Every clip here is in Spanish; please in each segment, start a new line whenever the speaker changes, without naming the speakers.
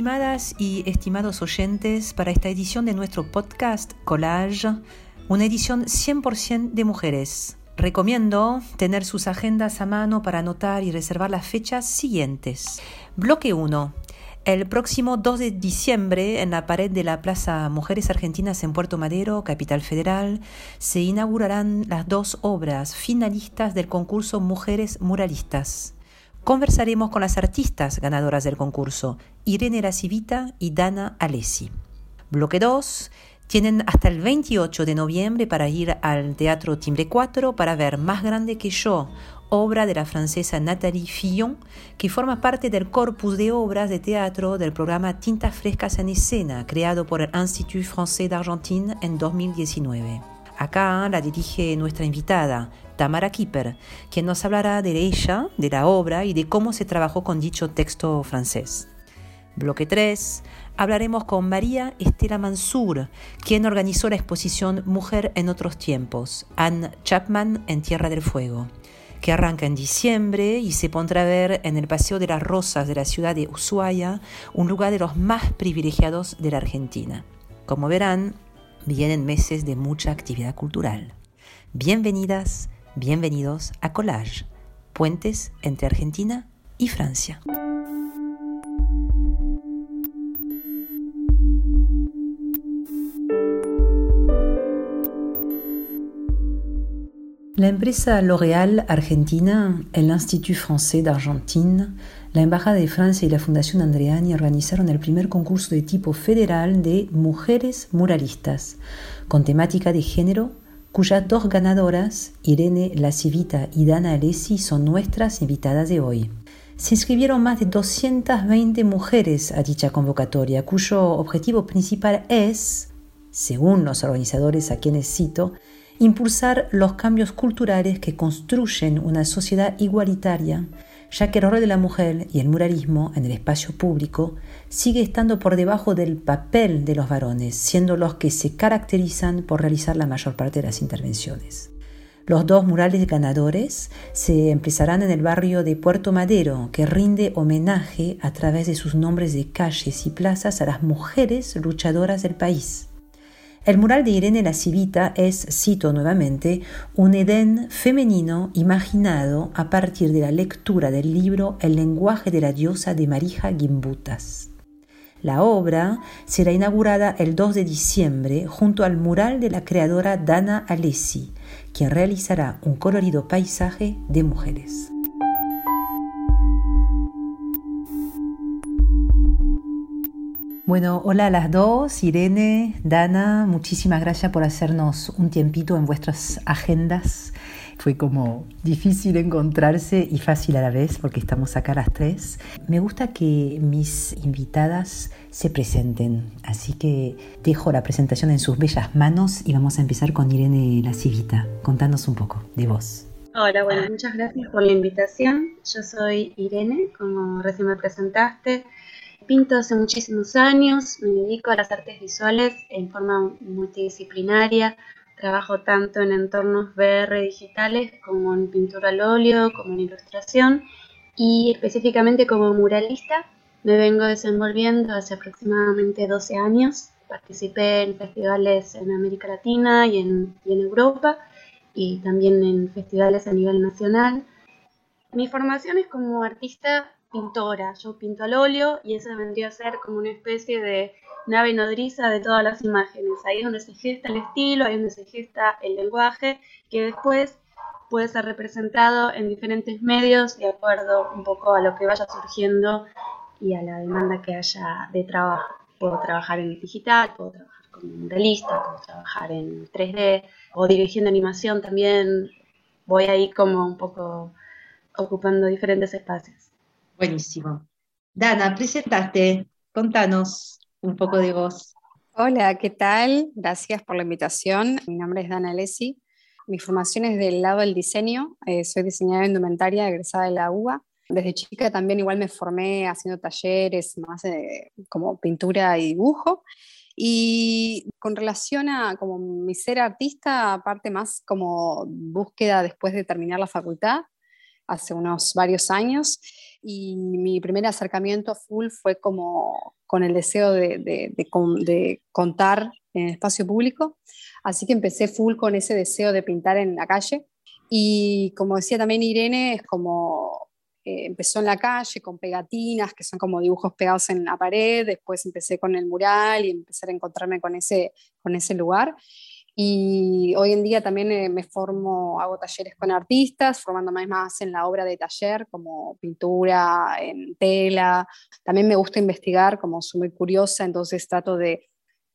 Estimadas y estimados oyentes, para esta edición de nuestro podcast Collage, una edición 100% de mujeres. Recomiendo tener sus agendas a mano para anotar y reservar las fechas siguientes. Bloque 1. El próximo 2 de diciembre, en la pared de la Plaza Mujeres Argentinas en Puerto Madero, Capital Federal, se inaugurarán las dos obras finalistas del concurso Mujeres Muralistas. Conversaremos con las artistas ganadoras del concurso, Irene Racivita y Dana Alessi. Bloque 2. Tienen hasta el 28 de noviembre para ir al Teatro Timbre 4 para ver Más Grande que Yo, obra de la francesa Nathalie Fillon, que forma parte del corpus de obras de teatro del programa Tintas Frescas en Escena, creado por el Institut Français d'Argentine en 2019. Acá la dirige nuestra invitada, Tamara Kipper, quien nos hablará de ella, de la obra y de cómo se trabajó con dicho texto francés. Bloque 3. Hablaremos con María Estela Mansur, quien organizó la exposición Mujer en otros tiempos, Anne Chapman en Tierra del Fuego, que arranca en diciembre y se pondrá a ver en el Paseo de las Rosas de la ciudad de Ushuaia, un lugar de los más privilegiados de la Argentina. Como verán, vienen meses de mucha actividad cultural. Bienvenidas Bienvenidos a Collage, puentes entre Argentina y Francia. La empresa L'Oréal Argentina, el Institut Français d'Argentine, la Embajada de Francia y la Fundación Andreani organizaron el primer concurso de tipo federal de mujeres muralistas, con temática de género cuyas dos ganadoras, Irene Civita y Dana Alessi, son nuestras invitadas de hoy. Se inscribieron más de 220 mujeres a dicha convocatoria, cuyo objetivo principal es, según los organizadores a quienes cito, impulsar los cambios culturales que construyen una sociedad igualitaria ya que el rol de la mujer y el muralismo en el espacio público sigue estando por debajo del papel de los varones, siendo los que se caracterizan por realizar la mayor parte de las intervenciones. Los dos murales ganadores se empezarán en el barrio de Puerto Madero, que rinde homenaje a través de sus nombres de calles y plazas a las mujeres luchadoras del país. El mural de Irene la Civita es, cito nuevamente, un Edén femenino imaginado a partir de la lectura del libro El lenguaje de la diosa de Marija Gimbutas. La obra será inaugurada el 2 de diciembre junto al mural de la creadora Dana Alessi, quien realizará un colorido paisaje de mujeres. Bueno, hola a las dos, Irene, Dana, muchísimas gracias por hacernos un tiempito en vuestras agendas. Fue como difícil encontrarse y fácil a la vez porque estamos acá las tres. Me gusta que mis invitadas se presenten, así que dejo la presentación en sus bellas manos y vamos a empezar con Irene La Civita. Contanos un poco de vos.
Hola, bueno, muchas gracias por la invitación. Yo soy Irene, como recién me presentaste pinto hace muchísimos años, me dedico a las artes visuales en forma multidisciplinaria, trabajo tanto en entornos VR digitales como en pintura al óleo, como en ilustración y específicamente como muralista me vengo desenvolviendo hace aproximadamente 12 años. Participé en festivales en América Latina y en, y en Europa y también en festivales a nivel nacional. Mi formación es como artista pintora. Yo pinto al óleo y eso vendría a ser como una especie de nave nodriza de todas las imágenes. Ahí es donde se gesta el estilo, ahí es donde se gesta el lenguaje, que después puede ser representado en diferentes medios de acuerdo un poco a lo que vaya surgiendo y a la demanda que haya de trabajo. Puedo trabajar en digital, puedo trabajar como muralista, puedo trabajar en 3D o dirigiendo animación también. Voy ahí como un poco ocupando diferentes espacios.
Buenísimo. Dana, presentate, contanos un poco de vos.
Hola, ¿qué tal? Gracias por la invitación. Mi nombre es Dana Alessi. Mi formación es del lado del diseño. Eh, soy diseñadora indumentaria egresada de la UBA. Desde chica también igual me formé haciendo talleres más como pintura y dibujo. Y con relación a como mi ser artista, aparte más como búsqueda después de terminar la facultad, hace unos varios años y mi primer acercamiento full fue como con el deseo de, de, contar en espacio público, así que empecé full con ese deseo de pintar en la calle. Y como decía también Irene, es como eh, empezó en la calle con pegatinas, que son como dibujos pegados en la pared, después empecé con el mural y empecé a encontrarme con ese, con ese lugar. Y hoy en día también eh, me formo, hago talleres con artistas, formándome más en la obra de taller, como pintura, en tela. También me gusta investigar, como soy muy curiosa, entonces trato de,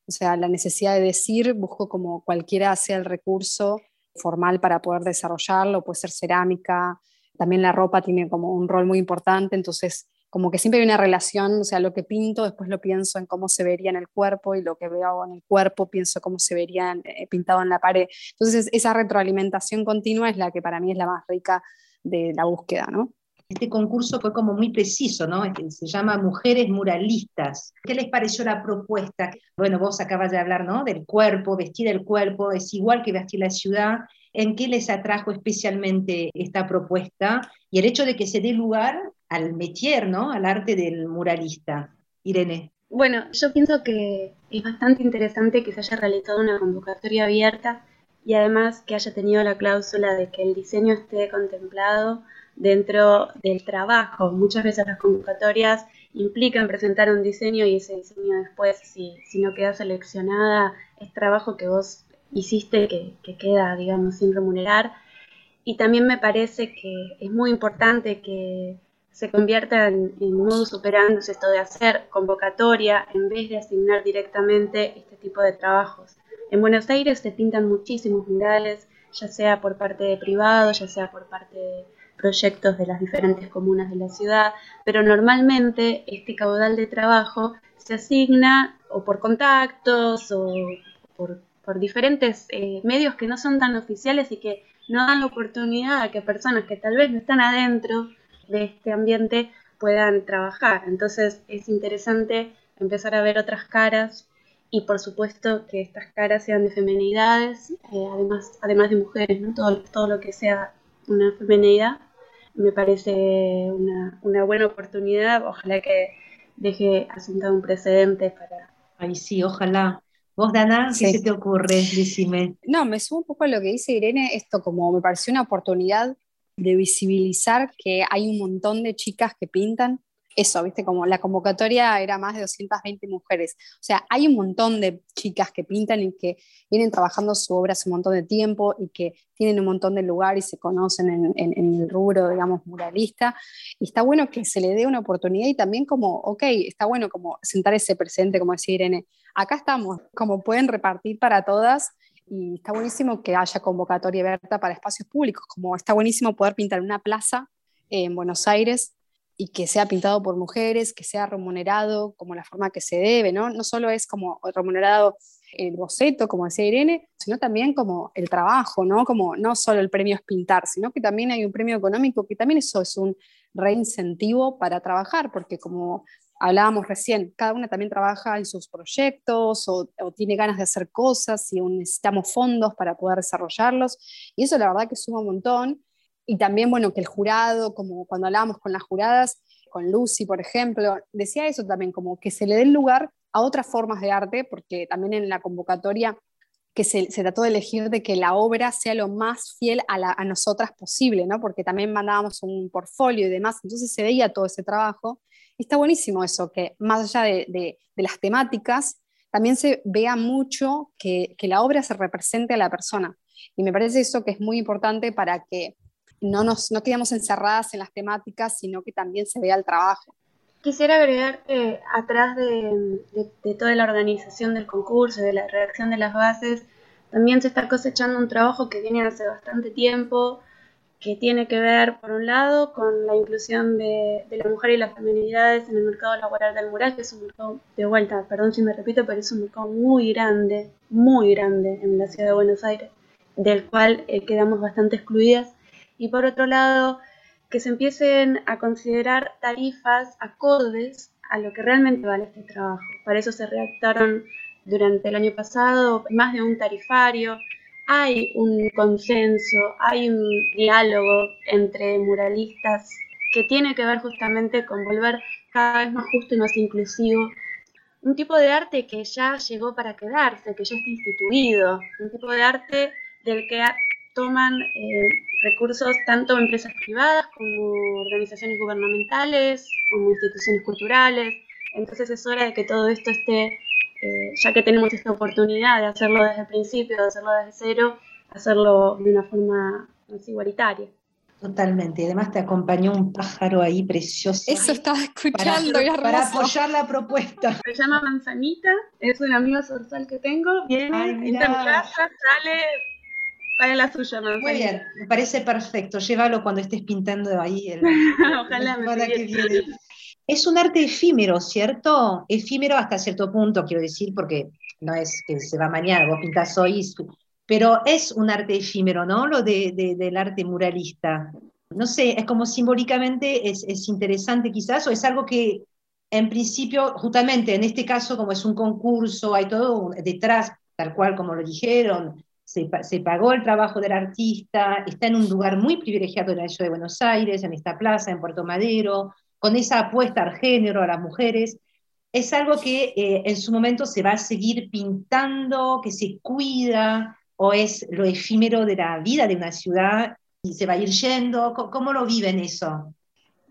o sea, la necesidad de decir, busco como cualquiera sea el recurso formal para poder desarrollarlo, puede ser cerámica, también la ropa tiene como un rol muy importante, entonces como que siempre hay una relación, o sea, lo que pinto, después lo pienso en cómo se vería en el cuerpo y lo que veo en el cuerpo, pienso cómo se vería eh, pintado en la pared. Entonces, esa retroalimentación continua es la que para mí es la más rica de la búsqueda, ¿no?
Este concurso fue como muy preciso, ¿no? Este, se llama Mujeres Muralistas. ¿Qué les pareció la propuesta? Bueno, vos acabas de hablar, ¿no? Del cuerpo, vestir el cuerpo, es igual que vestir la ciudad. ¿En qué les atrajo especialmente esta propuesta? Y el hecho de que se dé lugar al métier, ¿no? Al arte del muralista. Irene.
Bueno, yo pienso que es bastante interesante que se haya realizado una convocatoria abierta y además que haya tenido la cláusula de que el diseño esté contemplado dentro del trabajo. Muchas veces las convocatorias implican presentar un diseño y ese diseño después, si, no queda seleccionada, es trabajo que vos hiciste que queda, digamos, sin remunerar. Y también me parece que es muy importante que se convierta en, en modus operandi esto de hacer convocatoria en vez de asignar directamente este tipo de trabajos. En Buenos Aires se pintan muchísimos murales, ya sea por parte de privados, ya sea por parte de proyectos de las diferentes comunas de la ciudad, pero normalmente este caudal de trabajo se asigna o por contactos o por, diferentes eh, medios que no son tan oficiales y que no dan la oportunidad a que personas que tal vez no están adentro de este ambiente puedan trabajar. Entonces es interesante empezar a ver otras caras y por supuesto que estas caras sean de femenidades, eh, además, además de mujeres, ¿no? todo, todo lo que sea una femenidad me parece una, una buena oportunidad, ojalá que deje asentado un precedente para...
Ay, sí, ojalá. Vos, Dana, ¿qué se te ocurre? Decime.
No, me sumo un poco a lo que dice Irene, esto como me pareció una oportunidad de visibilizar que hay un montón de chicas que pintan. Eso, viste, como la convocatoria era más de 220 mujeres. O sea, hay un montón de chicas que pintan y que vienen trabajando su obra hace un montón de tiempo y que tienen un montón de lugar y se conocen en, el rubro, digamos, muralista. Y está bueno que se le dé una oportunidad y también como, ok, está bueno como sentar ese presente, como decía Irene, acá estamos, como pueden repartir para todas y está buenísimo que haya convocatoria abierta para espacios públicos, como está buenísimo poder pintar una plaza en Buenos Aires y que sea pintado por mujeres, que sea remunerado como la forma que se debe, ¿no? No solo es como remunerado el boceto, como decía Irene, sino también como el trabajo, ¿no? Como no solo el premio es pintar, sino que también hay un premio económico, que también eso es un reincentivo para trabajar, porque como hablábamos recién, cada una también trabaja en sus proyectos o, tiene ganas de hacer cosas y necesitamos fondos para poder desarrollarlos. Y eso la verdad que suma un montón. Y también, bueno, que el jurado, como cuando hablábamos con las juradas, con Lucy, por ejemplo, decía eso también, como que se le dé el lugar a otras formas de arte, porque también en la convocatoria que se, trató de elegir de que la obra sea lo más fiel a, a nosotras posible, ¿no? porque también mandábamos un portfolio y demás, entonces se veía todo ese trabajo está buenísimo eso, que más allá de, las temáticas, también se vea mucho que, la obra se represente a la persona. Y me parece eso que es muy importante para que no nos no quedemos encerradas en las temáticas, sino que también se vea el trabajo.
Quisiera agregar que atrás de, de, toda la organización del concurso, de la redacción de las bases, también se está cosechando un trabajo que viene hace bastante tiempo, que tiene que ver, por un lado, con la inclusión de, la mujer y las feminidades en el mercado laboral del mural, que es un mercado de vuelta, perdón si me repito, pero es un mercado muy grande, muy grande en la ciudad de Buenos Aires, del cual eh, quedamos bastante excluidas. Y por otro lado, que se empiecen a considerar tarifas acordes a lo que realmente vale este trabajo. Para eso se redactaron durante el año pasado más de un tarifario hay un consenso, hay un diálogo entre muralistas que tiene que ver justamente con volver cada vez más justo y más inclusivo. Un tipo de arte que ya llegó para quedarse, que ya está instituido, un tipo de arte del que toman eh, recursos tanto empresas privadas como organizaciones gubernamentales, como instituciones culturales. Entonces es hora de que todo esto esté, eh, ya que tenemos esta oportunidad de hacerlo desde el principio, de hacerlo desde cero, hacerlo de una forma más igualitaria.
Totalmente, y además te acompañó un pájaro ahí precioso.
Eso estaba escuchando,
para, para apoyar la propuesta.
Se llama Manzanita, es un amigo zorzal que tengo, viene, entra en casa, sale, para la suya,
Muy bien, me parece perfecto. Llévalo cuando estés pintando ahí. El,
Ojalá me
Es un arte efímero, ¿cierto? Efímero hasta cierto punto, quiero decir, porque no es que se va mañana, vos pintás hoy, pero es un arte efímero, ¿no? Lo de, del arte muralista. No sé, es como simbólicamente es, es interesante quizás, o es algo que en principio, justamente en este caso, como es un concurso, hay todo detrás, tal cual como lo dijeron, se, pagó el trabajo del artista, está en un lugar muy privilegiado en la ciudad de Buenos Aires, en esta plaza, en Puerto Madero, con esa apuesta al género, a las mujeres. Es algo que eh, en su momento se va a seguir pintando, que se cuida, o es lo efímero de la vida de una ciudad y se va a ir yendo. ¿Cómo, lo viven eso?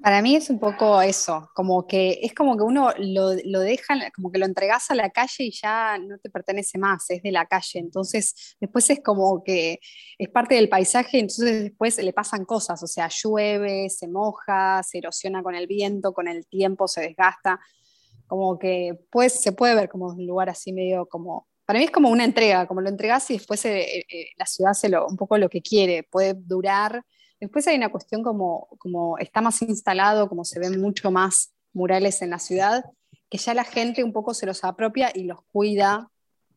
Para mí es un poco eso, como que es como que uno lo, deja, como que lo entregas a la calle y ya no te pertenece más, es de la calle. Entonces, después es como que es parte del paisaje, entonces después le pasan cosas, o sea, llueve, se moja, se erosiona con el viento, con el tiempo se desgasta. Como que pues, se puede ver como un lugar así medio como. Para mí es como una entrega, como lo entregas y después eh, eh, la ciudad hace lo, un poco lo que quiere, puede durar Después hay una cuestión como, como está más instalado, como se ven mucho más murales en la ciudad, que ya la gente un poco se los apropia y los cuida,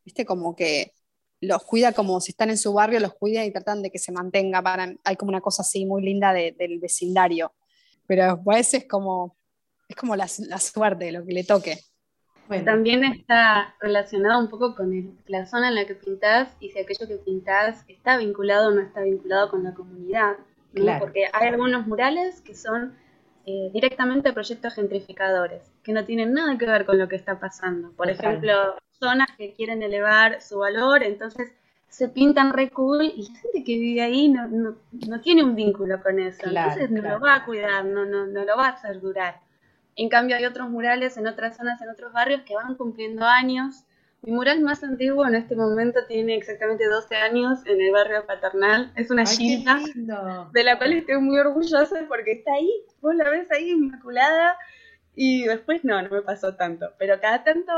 ¿viste? Como que los cuida como si están en su barrio, los cuida y tratan de que se mantenga. Para, hay como una cosa así muy linda del vecindario. Pero después es como, es como la, la suerte, lo que le toque.
También está relacionado un poco con la zona en la que pintás y si aquello que pintás está vinculado o no está vinculado con la comunidad porque hay algunos murales que son eh, directamente proyectos gentrificadores, que no tienen nada que ver con lo que está pasando. Por ejemplo, zonas que quieren elevar su valor, entonces se pintan re cool y la gente que vive ahí no, no, tiene un vínculo con eso, entonces no lo va a cuidar, no, no, no lo va a hacer durar. En cambio hay otros murales en otras zonas, en otros barrios que van cumpliendo años mi mural más antiguo en este momento tiene exactamente 12 años en el barrio paternal. Es una chinita de la cual estoy muy orgullosa porque está ahí, vos la ves ahí inmaculada y después no, no me pasó tanto. Pero cada tanto,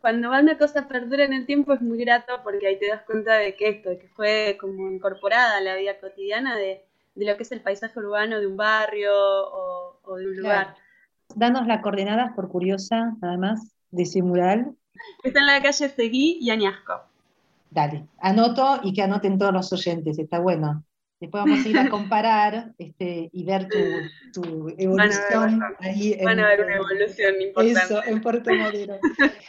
cuando va una cosa perdura en el tiempo es muy grato porque ahí te das cuenta de que esto, de que fue como incorporada a la vida cotidiana de, lo que es el paisaje urbano de un barrio o, de un lugar.
Danos las coordenadas por curiosa, nada más, de ese mural.
Está en la calle Seguí y Añasco.
Dale, anoto y que anoten todos los oyentes, está bueno. Después vamos a ir a comparar este, y ver tu, evolución.
Van a ver, una evolución importante.
Eso, en Puerto Madero.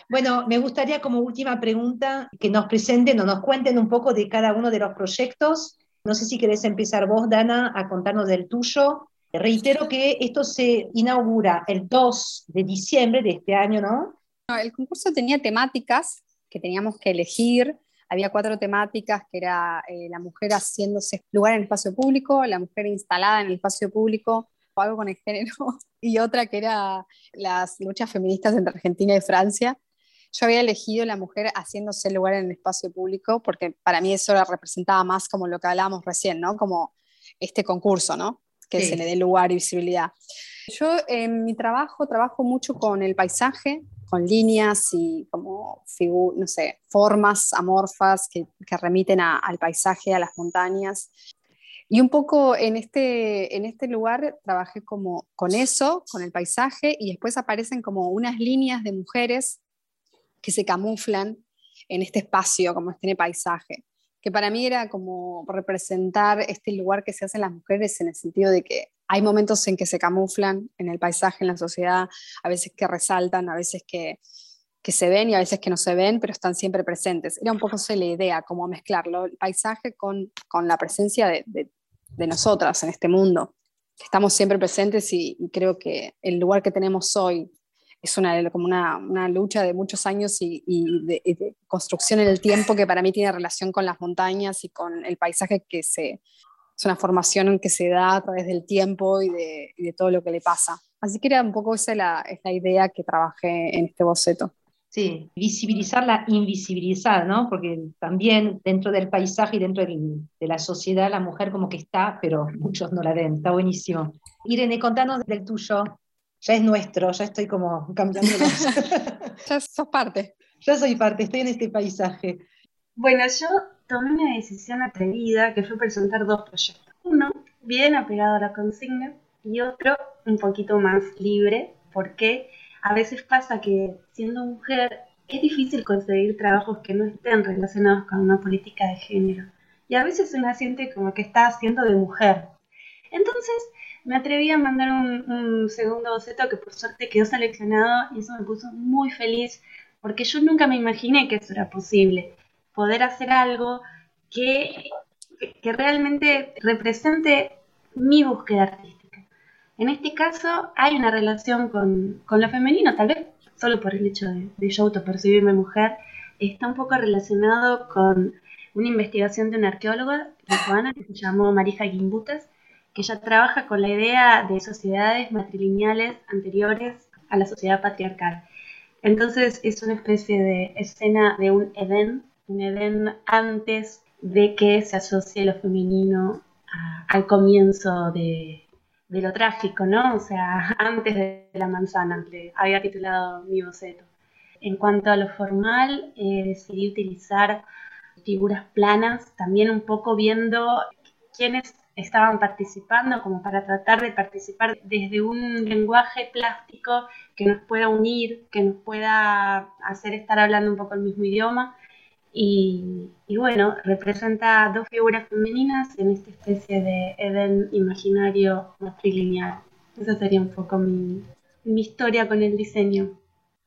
bueno, me gustaría como última pregunta que nos presenten o nos cuenten un poco de cada uno de los proyectos. No sé si querés empezar vos, Dana, a contarnos del tuyo. Reitero que esto se inaugura el 2 de diciembre de este año, ¿no?
El concurso tenía temáticas que teníamos que elegir. Había cuatro temáticas, que era eh, la mujer haciéndose lugar en el espacio público, la mujer instalada en el espacio público, o algo con el género, y otra que era las luchas feministas entre Argentina y Francia. Yo había elegido la mujer haciéndose lugar en el espacio público, porque para mí eso representaba más como lo que hablábamos recién, ¿no? Como este concurso, ¿no? Que se le dé lugar y visibilidad. Yo en mi trabajo trabajo mucho con el paisaje, con líneas y como, no sé, formas amorfas que, remiten al paisaje, a las montañas. Y un poco en este, en este lugar trabajé como con eso, con el paisaje, y después aparecen como unas líneas de mujeres que se camuflan en este espacio, como este paisaje, que para mí era como representar este lugar que se hacen las mujeres en el sentido de que hay momentos en que se camuflan en el paisaje, en la sociedad, a veces que resaltan, a veces que, se ven y a veces que no se ven, pero están siempre presentes. Era un poco esa la idea, como mezclarlo, el paisaje con, la presencia de, nosotras en este mundo. Estamos siempre presentes y, creo que el lugar que tenemos hoy es una, como una, lucha de muchos años y, de, construcción en el tiempo que para mí tiene relación con las montañas y con el paisaje que se... Es una formación que se da a través del tiempo y de, de todo lo que le pasa. Así que era un poco esa la, la idea que trabajé en este boceto.
Sí, visibilizar la invisibilizada, ¿no? Porque también dentro del paisaje y dentro de la sociedad la mujer como que está, pero muchos no la ven, está buenísimo. Irene, contanos del tuyo, ya es nuestro, ya estoy como cambiando.
ya sos parte.
Ya soy parte, estoy en este paisaje.
Bueno, yo tomé una decisión atrevida que fue presentar dos proyectos. Uno, bien apegado a la consigna, y otro, un poquito más libre, porque a veces pasa que siendo mujer es difícil conseguir trabajos que no estén relacionados con una política de género. Y a veces una siente como que está haciendo de mujer. Entonces me atreví a mandar un, segundo boceto que por suerte quedó seleccionado y eso me puso muy feliz porque yo nunca me imaginé que eso era posible. Poder hacer algo que, que realmente represente mi búsqueda artística. En este caso hay una relación con, lo femenino, tal vez solo por el hecho de, yo autopercibirme mujer, está un poco relacionado con una investigación de una arqueóloga cubana que se llamó Marija Gimbutas, que ella trabaja con la idea de sociedades matrilineales anteriores a la sociedad patriarcal. Entonces es una especie de escena de un Edén, un Edén antes de que se asocie lo femenino al comienzo de, de lo trágico, ¿no? O sea, antes de la manzana, le había titulado mi boceto. En cuanto a lo formal, eh, decidí utilizar figuras planas, también un poco viendo quiénes estaban participando, como para tratar de participar desde un lenguaje plástico que nos pueda unir, que nos pueda hacer estar hablando un poco el mismo idioma y, bueno, representa dos figuras femeninas en esta especie de Edén imaginario matrilineal. Esa sería un poco mi, mi historia con el diseño.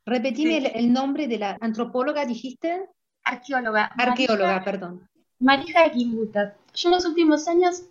Repetime el, nombre de la antropóloga, dijiste.
Arqueóloga.
Arqueóloga, perdón.
Marija Kimbutas. Yo en los últimos años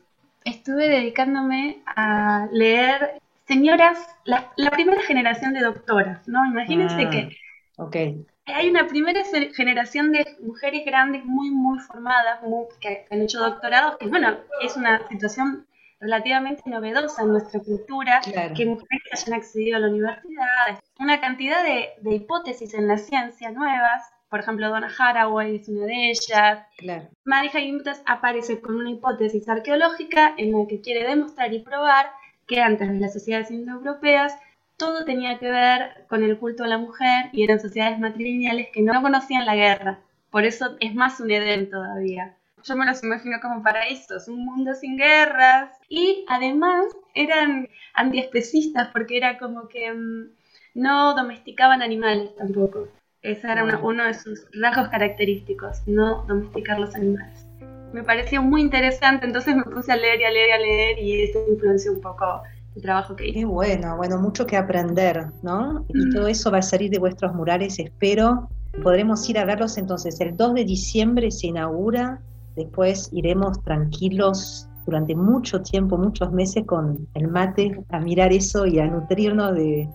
estuve dedicándome a leer señoras, la, primera generación de doctoras, ¿no? Imagínense ah, que
okay
hay una primera generación de mujeres grandes muy, muy formadas, que han hecho doctorados, que bueno, es una situación relativamente novedosa en nuestra cultura, que mujeres hayan accedido a la universidad, una cantidad de, hipótesis en la ciencia nuevas, por ejemplo, Donna Haraway es una de ellas.
Claro.
Marija aparece con una hipótesis arqueológica en la que quiere demostrar y probar que antes de las sociedades indoeuropeas todo tenía que ver con el culto a la mujer y eran sociedades matrilineales que no conocían la guerra. Por eso es más un Edén todavía. Yo me los imagino como paraísos, un mundo sin guerras. Y además eran antiespecistas porque era como que mm, no domesticaban animales tampoco. Ese era uno de sus rasgos característicos, no domesticar los animales. Me pareció muy interesante, entonces me puse a leer y a leer y a leer y eso influenció un poco trabajo que hice.
Qué bueno, bueno, mucho que aprender, ¿no? Y todo eso va a salir de vuestros murales, espero. Podremos ir a verlos entonces. El 2 de diciembre se inaugura, después iremos tranquilos durante mucho tiempo, muchos meses con el mate a mirar eso y a nutrirnos de,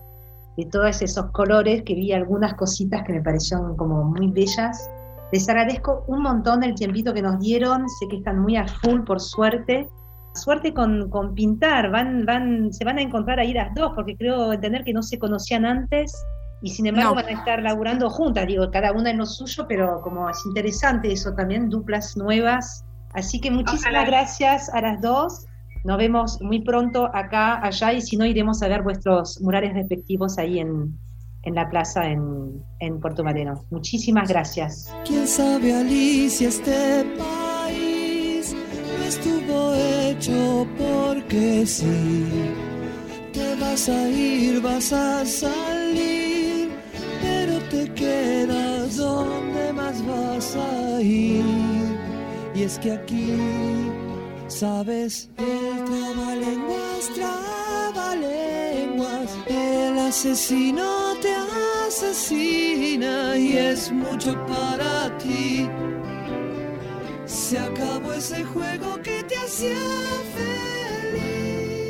de todos esos colores, que vi algunas cositas que me parecieron como muy bellas. Les agradezco un montón el tiempito que nos dieron, sé que están muy a full por suerte, suerte con, con, pintar, van, van, se van a encontrar ahí las dos, porque creo entender que no se conocían antes y sin embargo van a estar laburando juntas, digo, cada una en lo suyo, pero como es interesante eso también, duplas nuevas. Así que muchísimas gracias a las dos. Nos vemos muy pronto acá, allá, y si no, iremos a ver vuestros murales respectivos ahí en, en la plaza en, en Puerto Mareno. Muchísimas gracias.
¿Quién sabe, Alicia, este hecho porque sí. Te vas a ir, vas a salir, pero te quedas donde más vas a ir. Y es que aquí, sabes, el trabalenguas, trabalenguas, el asesino te asesina y es mucho para ti. Se acabó ese juego que te hacía feliz.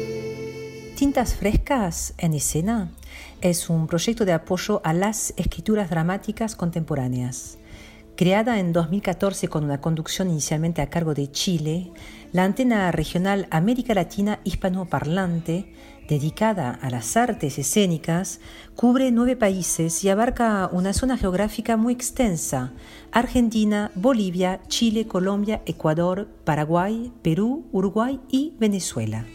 Tintas Frescas en Escena es un proyecto de apoyo a las escrituras dramáticas contemporáneas. Creada en 2014 con una conducción inicialmente a cargo de Chile, la antena regional América Latina hispanoparlante, dedicada a las artes escénicas, cubre nueve países y abarca una zona geográfica muy extensa, Argentina, Bolivia, Chile, Colombia, Ecuador, Paraguay, Perú, Uruguay y Venezuela.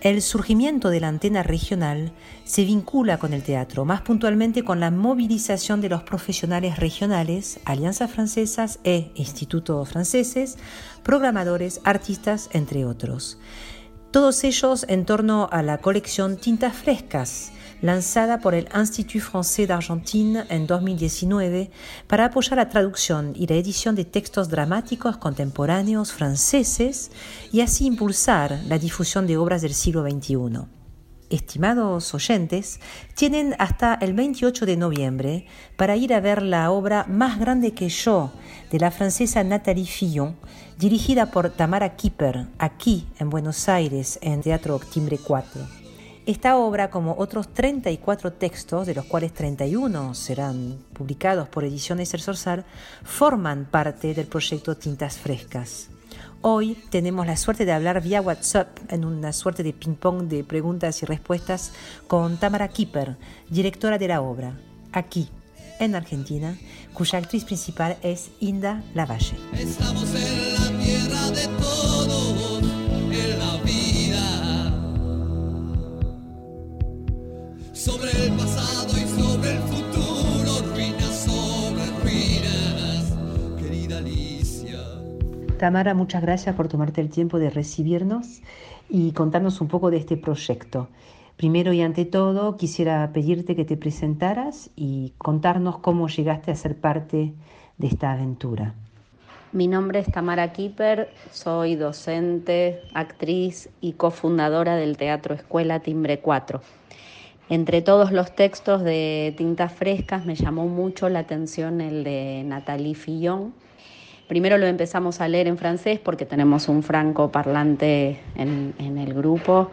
El surgimiento de la antena regional se vincula con el teatro, más puntualmente con la movilización de los profesionales regionales, alianzas francesas e institutos franceses, programadores, artistas, entre otros. Todos ellos en torno a la colección Tintas Frescas, lanzada por el Institut Français d'Argentine en 2019 para apoyar la traducción y la edición de textos dramáticos contemporáneos franceses y así impulsar la difusión de obras del siglo XXI. Estimados oyentes, tienen hasta el 28 de noviembre para ir a ver la obra Más grande que yo de la francesa Nathalie Fillon, dirigida por Tamara Kipper, aquí en Buenos Aires, en Teatro Timbre 4. Esta obra, como otros 34 textos, de los cuales 31 serán publicados por Ediciones El Sorsal, forman parte del proyecto Tintas Frescas. Hoy tenemos la suerte de hablar vía WhatsApp en una suerte de ping-pong de preguntas y respuestas con Tamara Kipper, directora de la obra, aquí, en Argentina, cuya actriz principal es Inda Lavalle.
Estamos en la tierra de todos,
Tamara, muchas gracias por tomarte el tiempo de recibirnos y contarnos un poco de este proyecto. Primero y ante todo, quisiera pedirte que te presentaras y contarnos cómo llegaste a ser parte de esta aventura.
Mi nombre es Tamara Kipper, soy docente, actriz y cofundadora del Teatro Escuela Timbre 4. Entre todos los textos de Tintas Frescas me llamó mucho la atención el de Nathalie Fillon. Primero lo empezamos a leer en francés porque tenemos un franco parlante en, el grupo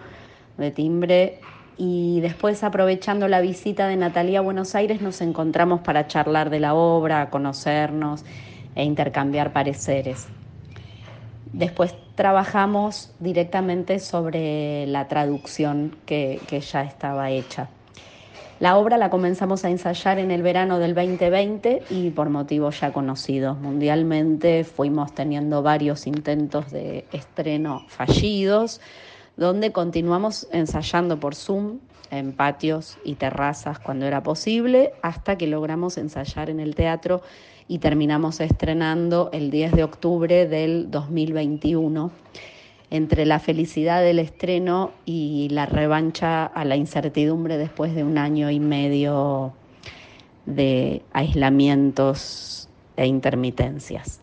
de Timbre y después aprovechando la visita de Natalia a Buenos Aires nos encontramos para charlar de la obra, conocernos e intercambiar pareceres. Después trabajamos directamente sobre la traducción que ya estaba hecha. La obra la comenzamos a ensayar en el verano del 2020 y por motivos ya conocidos mundialmente fuimos teniendo varios intentos de estreno fallidos, donde continuamos ensayando por Zoom en patios y terrazas cuando era posible, hasta que logramos ensayar en el teatro y terminamos estrenando el 10 de octubre del 2021. Entre la felicidad del estreno y la revancha a la incertidumbre después de un año y medio de aislamientos e intermitencias.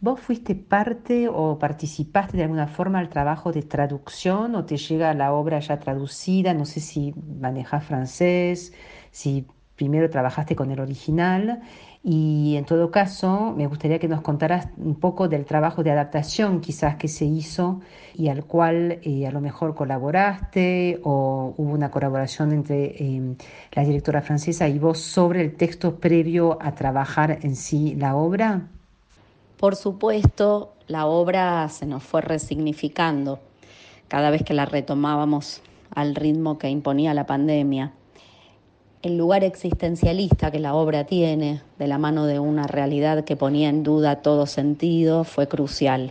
¿Vos fuiste parte o participaste de alguna forma al trabajo de traducción o te llega la obra ya traducida? No sé si manejas francés, si primero trabajaste con el original y en todo caso me gustaría que nos contaras un poco del trabajo de adaptación quizás que se hizo y al cual eh, a lo mejor colaboraste o hubo una colaboración entre eh, la directora francesa y vos sobre el texto previo a trabajar en sí la obra.
Por supuesto, la obra se nos fue resignificando cada vez que la retomábamos al ritmo que imponía la pandemia. El lugar existencialista que la obra tiene, de la mano de una realidad que ponía en duda todo sentido, fue crucial.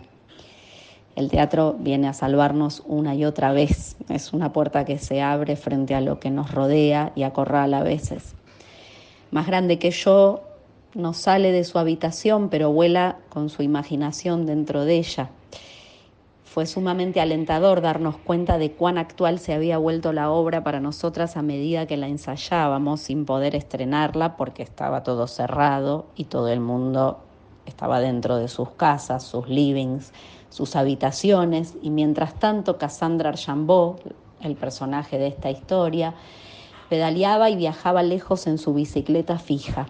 El teatro viene a salvarnos una y otra vez. Es una puerta que se abre frente a lo que nos rodea y acorrala a veces. Más grande que yo, no sale de su habitación, pero vuela con su imaginación dentro de ella. Fue sumamente alentador darnos cuenta de cuán actual se había vuelto la obra para nosotras a medida que la ensayábamos sin poder estrenarla porque estaba todo cerrado y todo el mundo estaba dentro de sus casas, sus livings, sus habitaciones y mientras tanto Cassandra Archambault, el personaje de esta historia, pedaleaba y viajaba lejos en su bicicleta fija.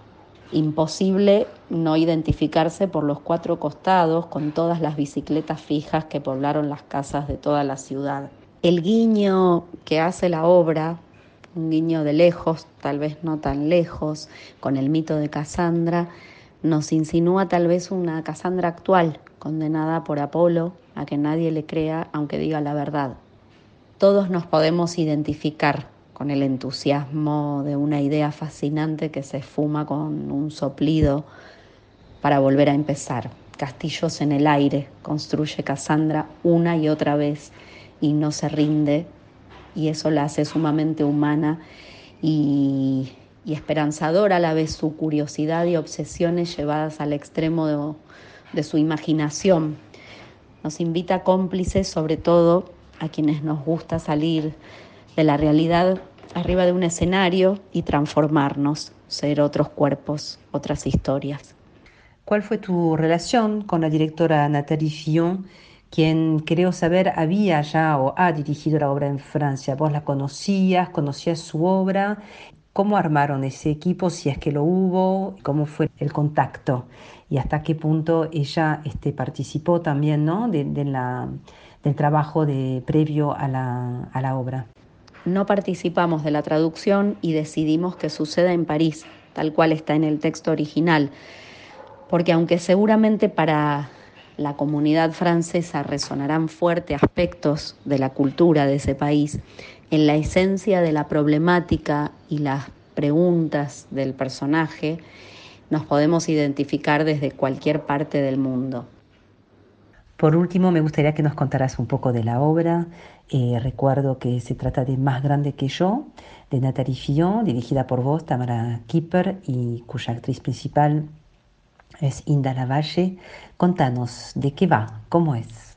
Imposible no identificarse por los cuatro costados con todas las bicicletas fijas que poblaron las casas de toda la ciudad. El guiño que hace la obra, un guiño de lejos, tal vez no tan lejos, con el mito de Casandra, nos insinúa tal vez una Casandra actual, condenada por Apolo a que nadie le crea aunque diga la verdad. Todos nos podemos identificar con el entusiasmo de una idea fascinante que se esfuma con un soplido para volver a empezar. Castillos en el aire, construye Cassandra una y otra vez y no se rinde y eso la hace sumamente humana y, esperanzadora a la vez su curiosidad y obsesiones llevadas al extremo de su imaginación. Nos invita cómplices sobre todo a quienes nos gusta salir de la realidad arriba de un escenario y transformarnos, ser otros cuerpos, otras historias.
¿Cuál fue tu relación con la directora Nathalie Fillon, quien creo saber había ya o ha dirigido la obra en Francia? ¿Vos la conocías, conocías su obra? ¿Cómo armaron ese equipo, si es que lo hubo? ¿Cómo fue el contacto? ¿Y hasta qué punto ella este, participó también ¿no? de, la, del trabajo de, previo a la, a la obra?
No participamos de la traducción y decidimos que suceda en París, tal cual está en el texto original, porque aunque seguramente para la comunidad francesa resonarán fuertes aspectos de la cultura de ese país, en la esencia de la problemática y las preguntas del personaje, nos podemos identificar desde cualquier parte del mundo.
Por último, me gustaría que nos contaras un poco de la obra. Eh, recuerdo que se trata de Más grande que yo, de Nathalie Fillon, dirigida por vos, Tamara Kipper, y cuya actriz principal es Inda Lavalle. Contanos, ¿de qué va? ¿Cómo es?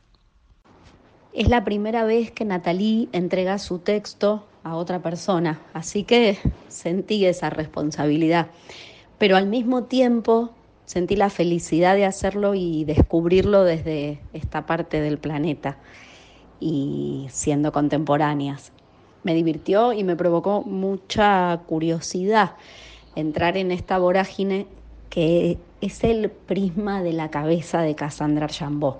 Es la primera vez que Nathalie entrega su texto a otra persona, así que sentí esa responsabilidad. Pero al mismo tiempo sentí la felicidad de hacerlo y descubrirlo desde esta parte del planeta y siendo contemporáneas. Me divirtió y me provocó mucha curiosidad entrar en esta vorágine que es el prisma de la cabeza de Cassandra Chambó.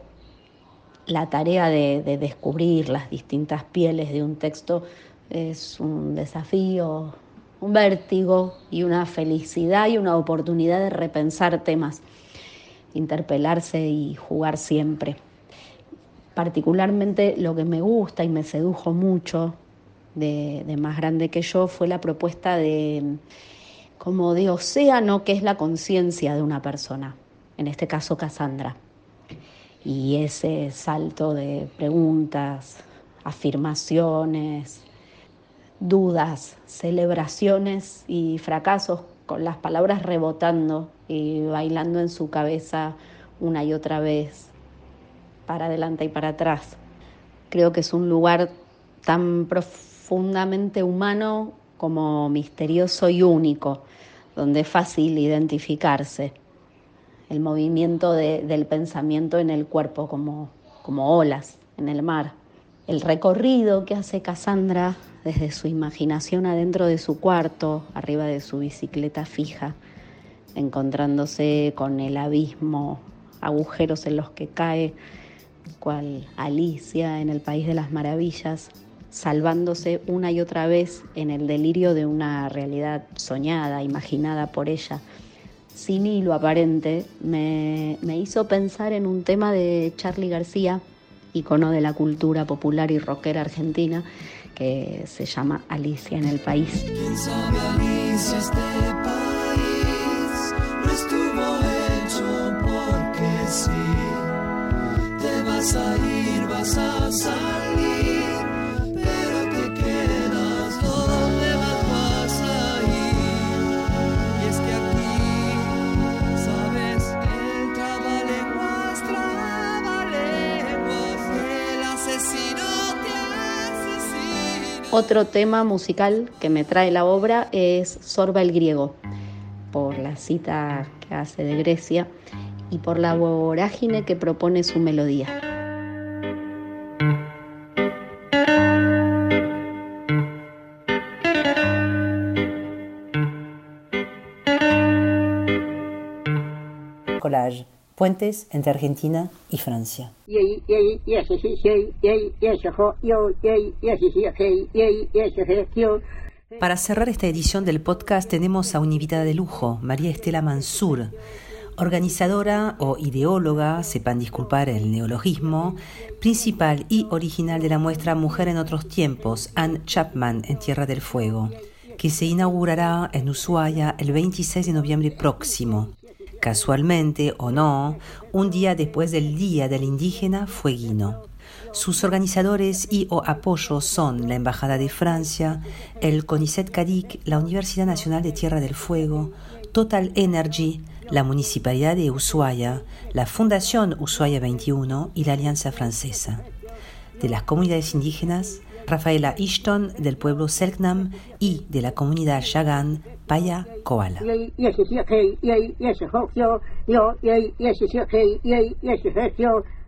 La tarea de, de descubrir las distintas pieles de un texto es un desafío un vértigo y una felicidad y una oportunidad de repensar temas, interpelarse y jugar siempre. Particularmente lo que me gusta y me sedujo mucho de, más grande que yo fue la propuesta de como de océano que es la conciencia de una persona, en este caso Cassandra. Y ese salto de preguntas, afirmaciones, dudas, celebraciones y fracasos con las palabras rebotando y bailando en su cabeza una y otra vez, para adelante y para atrás. Creo que es un lugar tan profundamente humano como misterioso y único, donde es fácil identificarse. El movimiento de, del pensamiento en el cuerpo como, como olas en el mar. El recorrido que hace Cassandra desde su imaginación adentro de su cuarto, arriba de su bicicleta fija, encontrándose con el abismo, agujeros en los que cae, cual Alicia en el País de las Maravillas, salvándose una y otra vez en el delirio de una realidad soñada, imaginada por ella, sin hilo aparente, me, me hizo pensar en un tema de Charlie García, icono de la cultura popular y rockera argentina, que se llama Alicia en el País.
¿Quién sabe, Alicia, este a ir, vas a salir,
Otro tema musical que me trae la obra es Sorba el griego, por la cita que hace de Grecia y por la vorágine que propone su melodía.
Puentes entre Argentina y Francia. Para cerrar esta edición del podcast tenemos a una invitada de lujo, María Estela Mansur, organizadora o ideóloga, sepan disculpar el neologismo, principal y original de la muestra Mujer en otros tiempos, Anne Chapman en Tierra del Fuego, que se inaugurará en Ushuaia el 26 de noviembre próximo. Casualmente o no, un día después del Día del Indígena Fueguino. Sus organizadores y o apoyos son la Embajada de Francia, el CONICET CADIC, la Universidad Nacional de Tierra del Fuego, Total Energy, la Municipalidad de Ushuaia, la Fundación Ushuaia 21 y la Alianza Francesa. De las comunidades indígenas, Rafaela Ishton del pueblo Selknam y de la comunidad Yagan, Paya Koala.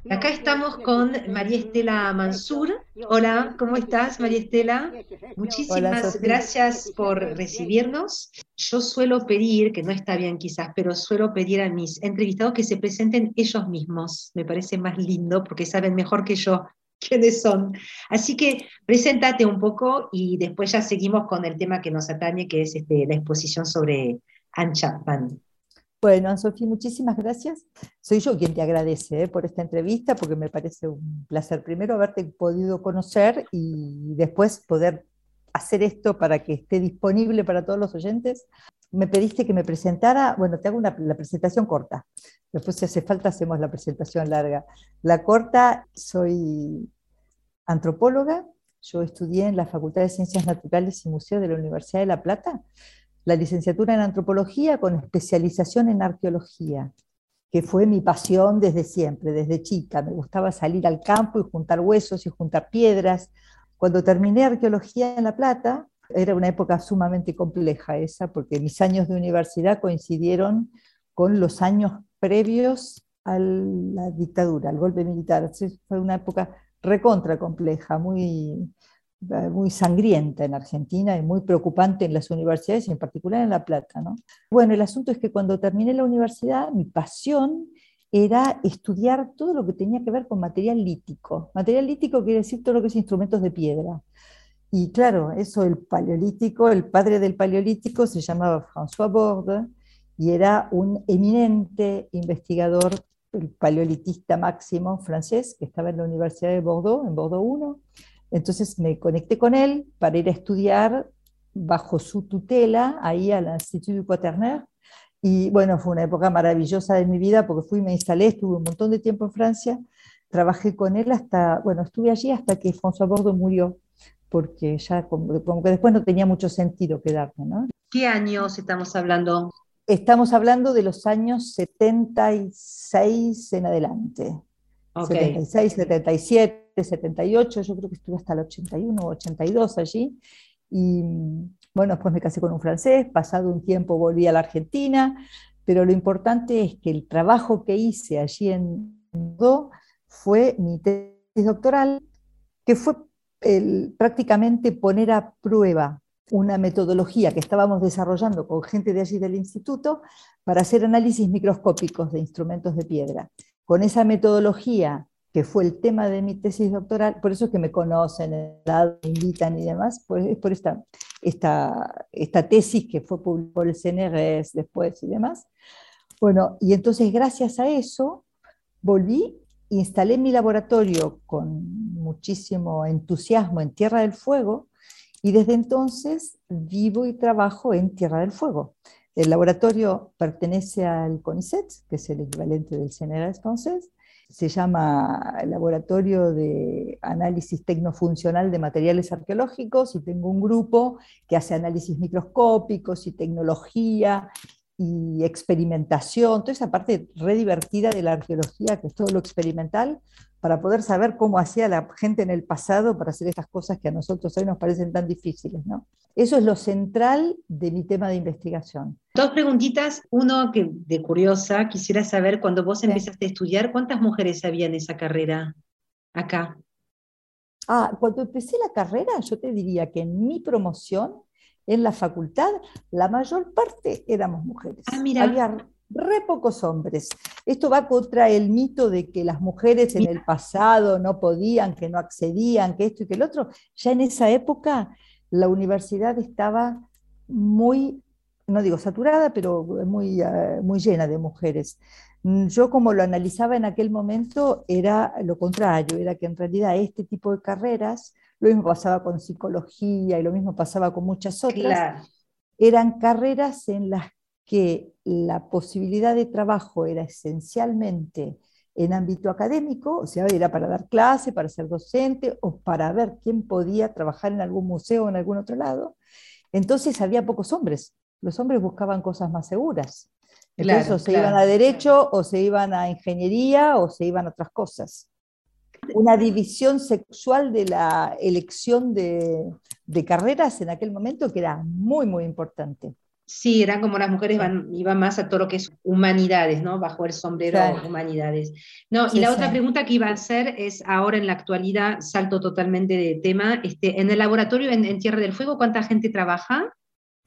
Acá estamos con María Estela Mansur. Hola, ¿cómo estás, María Estela? Muchísimas gracias por recibirnos. Yo suelo pedir, que no está bien quizás, pero suelo pedir a mis entrevistados que se presenten ellos mismos. Me parece más lindo porque saben mejor que yo quiénes son. Así que preséntate un poco y después ya seguimos con el tema que nos atañe, que es este, la exposición sobre Anne Chapman.
Bueno, Sofía, muchísimas gracias. Soy yo quien te agradece eh, por esta entrevista, porque me parece un placer primero haberte podido conocer y después poder hacer esto para que esté disponible para todos los oyentes. Me pediste que me presentara, bueno, te hago una, la presentación corta, después si hace falta hacemos la presentación larga. La corta, soy antropóloga, yo estudié en la Facultad de Ciencias Naturales y Museo de la Universidad de La Plata, la licenciatura en antropología con especialización en arqueología, que fue mi pasión desde siempre, desde chica. Me gustaba salir al campo y juntar huesos y juntar piedras. Cuando terminé arqueología en La Plata, era una época sumamente compleja esa, porque mis años de universidad coincidieron con los años previos a la dictadura, al golpe militar. fue una época recontra compleja, muy, eh, muy sangrienta en Argentina y muy preocupante en las universidades en particular en La Plata. ¿no? Bueno, el asunto es que cuando terminé la universidad, mi pasión era estudiar todo lo que tenía que ver con material lítico. Material lítico quiere decir todo lo que es instrumentos de piedra. Y claro, eso el paleolítico, el padre del paleolítico se llamaba François Borde y era un eminente investigador, el paleolitista máximo francés, que estaba en la Universidad de Bordeaux, en Bordeaux 1, entonces me conecté con él para ir a estudiar bajo su tutela ahí al Institut du Quaternaire. Y bueno, fue una época maravillosa de mi vida porque fui, me instalé, estuve un montón de tiempo en Francia, trabajé con él hasta, bueno, estuve allí hasta que François Bordo murió, porque ya como, que después no tenía mucho sentido quedarme, ¿no?
¿Qué años estamos hablando?
Estamos hablando de los años 76 en adelante. 76, 77, 78, yo creo que estuve hasta el 81 o 82 allí. Y bueno, después me casé con un francés, pasado un tiempo volví a la Argentina, pero lo importante es que el trabajo que hice allí en Do fue mi tesis doctoral, que fue el, prácticamente poner a prueba una metodología que estábamos desarrollando con gente de allí del instituto para hacer análisis microscópicos de instrumentos de piedra con esa metodología que fue el tema de mi tesis doctoral, por eso es que me conocen, me invitan y demás, pues es por esta, esta, esta tesis que fue publicada por el CNRS después y demás. Bueno, y entonces gracias a eso volví, instalé mi laboratorio con muchísimo entusiasmo en Tierra del Fuego y desde entonces vivo y trabajo en Tierra del Fuego. El laboratorio pertenece al CONICET, que es el equivalente del CNRS francés. Se llama Laboratorio de Análisis Tecnofuncional de Materiales Arqueológicos y tengo un grupo que hace análisis microscópicos y tecnología y experimentación, toda esa parte re divertida de la arqueología, que es todo lo experimental, para poder saber cómo hacía la gente en el pasado para hacer estas cosas que a nosotros hoy nos parecen tan difíciles. ¿no? Eso es lo central de mi tema de investigación.
Dos preguntitas. Uno que de curiosa, quisiera saber, cuando vos empezaste a estudiar, ¿cuántas mujeres había en esa carrera acá?
Ah, cuando empecé la carrera, yo te diría que en mi promoción, en la facultad, la mayor parte éramos mujeres.
Ah, mira.
Había re pocos hombres. Esto va contra el mito de que las mujeres en el pasado no podían, que no accedían, que esto y que el otro. Ya en esa época la universidad estaba muy, no digo saturada, pero muy, eh, muy llena de mujeres. Mm, yo como lo analizaba en aquel momento era lo contrario, era que en realidad este tipo de carreras, lo mismo pasaba con psicología y lo mismo pasaba con muchas otras, eran carreras en las que la posibilidad de trabajo era esencialmente en ámbito académico, o sea, era para dar clase, para ser docente o para ver quién podía trabajar en algún museo o en algún otro lado. Entonces había pocos hombres. Los hombres buscaban cosas más seguras. Entonces o se iban a derecho o se iban a ingeniería o se iban a otras cosas. Una división sexual de la elección de, de carreras en aquel momento que era muy, muy importante.
Sí, eran como las mujeres iban más a todo lo que es humanidades, ¿no? Bajo el sombrero humanidades. No, y la otra pregunta que iba a hacer es, ahora en la actualidad, salto totalmente de tema, este, en el laboratorio en, Tierra del Fuego, ¿cuánta gente trabaja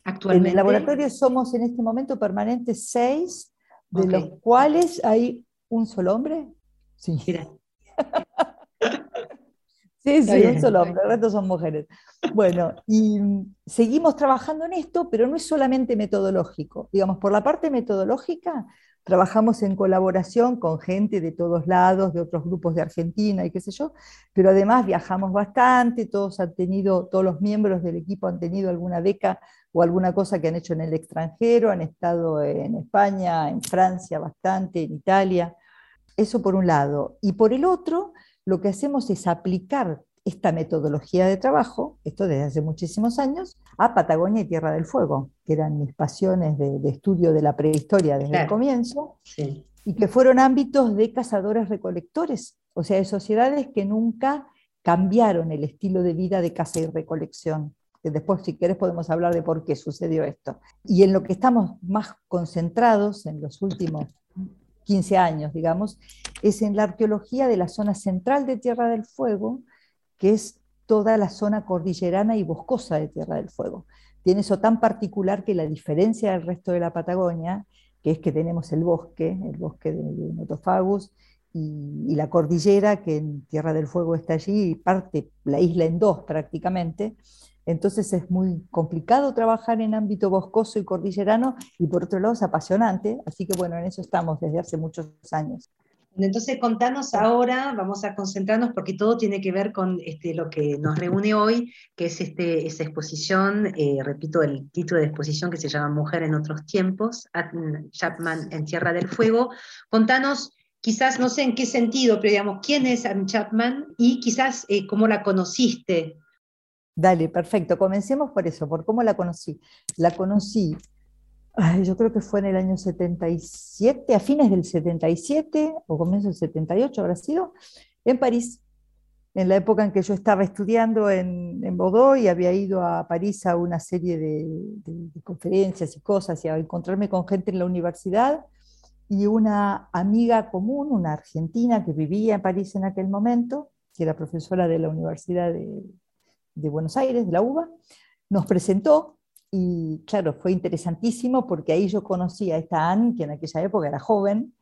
actualmente?
En el laboratorio somos en este momento permanentes seis, de los cuales hay un solo hombre. Sí. Mira. Sí, sí, un solo hombre, el resto son mujeres. Bueno, y seguimos trabajando en esto, pero no es solamente metodológico. Digamos, por la parte metodológica, trabajamos en colaboración con gente de todos lados, de otros grupos de Argentina y qué sé yo, pero además viajamos bastante, todos han tenido, todos los miembros del equipo han tenido alguna beca o alguna cosa que han hecho en el extranjero, han estado en España, en Francia bastante, en Italia. Eso por un lado. Y por el otro, lo que hacemos es aplicar esta metodología de trabajo, esto desde hace muchísimos años, a Patagonia y Tierra del Fuego, que eran mis pasiones de, estudio de la prehistoria desde el comienzo, y que fueron ámbitos de cazadores-recolectores, o sea, de sociedades que nunca cambiaron el estilo de vida de caza y recolección. después, si querés, podemos hablar de por qué sucedió esto. Y en lo que estamos más concentrados en los últimos 15 años, digamos, es en la arqueología de la zona central de Tierra del Fuego, que es toda la zona cordillerana y boscosa de Tierra del Fuego. Tiene eso tan particular que la diferencia del resto de la Patagonia, que es que tenemos el bosque, el bosque de, Notofagus, y, la cordillera, que en Tierra del Fuego está allí, y parte la isla en dos prácticamente, entonces es muy complicado trabajar en ámbito boscoso y cordillerano y por otro lado es apasionante, así que bueno, en eso estamos desde hace muchos años.
Entonces, contanos ahora, vamos a concentrarnos porque todo tiene que ver con este, lo que nos reúne hoy, que es este, esa exposición, eh, repito el título de exposición que se llama Mujer en otros tiempos, Chapman en Tierra del Fuego. Contanos, quizás, no sé en qué sentido, pero digamos, quién es Anne Chapman y quizás eh, cómo la conociste,
Dale, perfecto. Comencemos por eso, por cómo la conocí. La conocí, yo creo que fue en el año 77, a fines del 77 o comienzo del 78 habrá sido, en París, en la época en que yo estaba estudiando en, en Bordeaux y había ido a París a una serie de, de conferencias y cosas y a encontrarme con gente en la universidad y una amiga común, una argentina que vivía en París en aquel momento, que era profesora de la Universidad de, de Buenos Aires, de la UBA, nos presentó y claro, fue interesantísimo porque ahí yo conocí a esta Anne, que en aquella época era joven,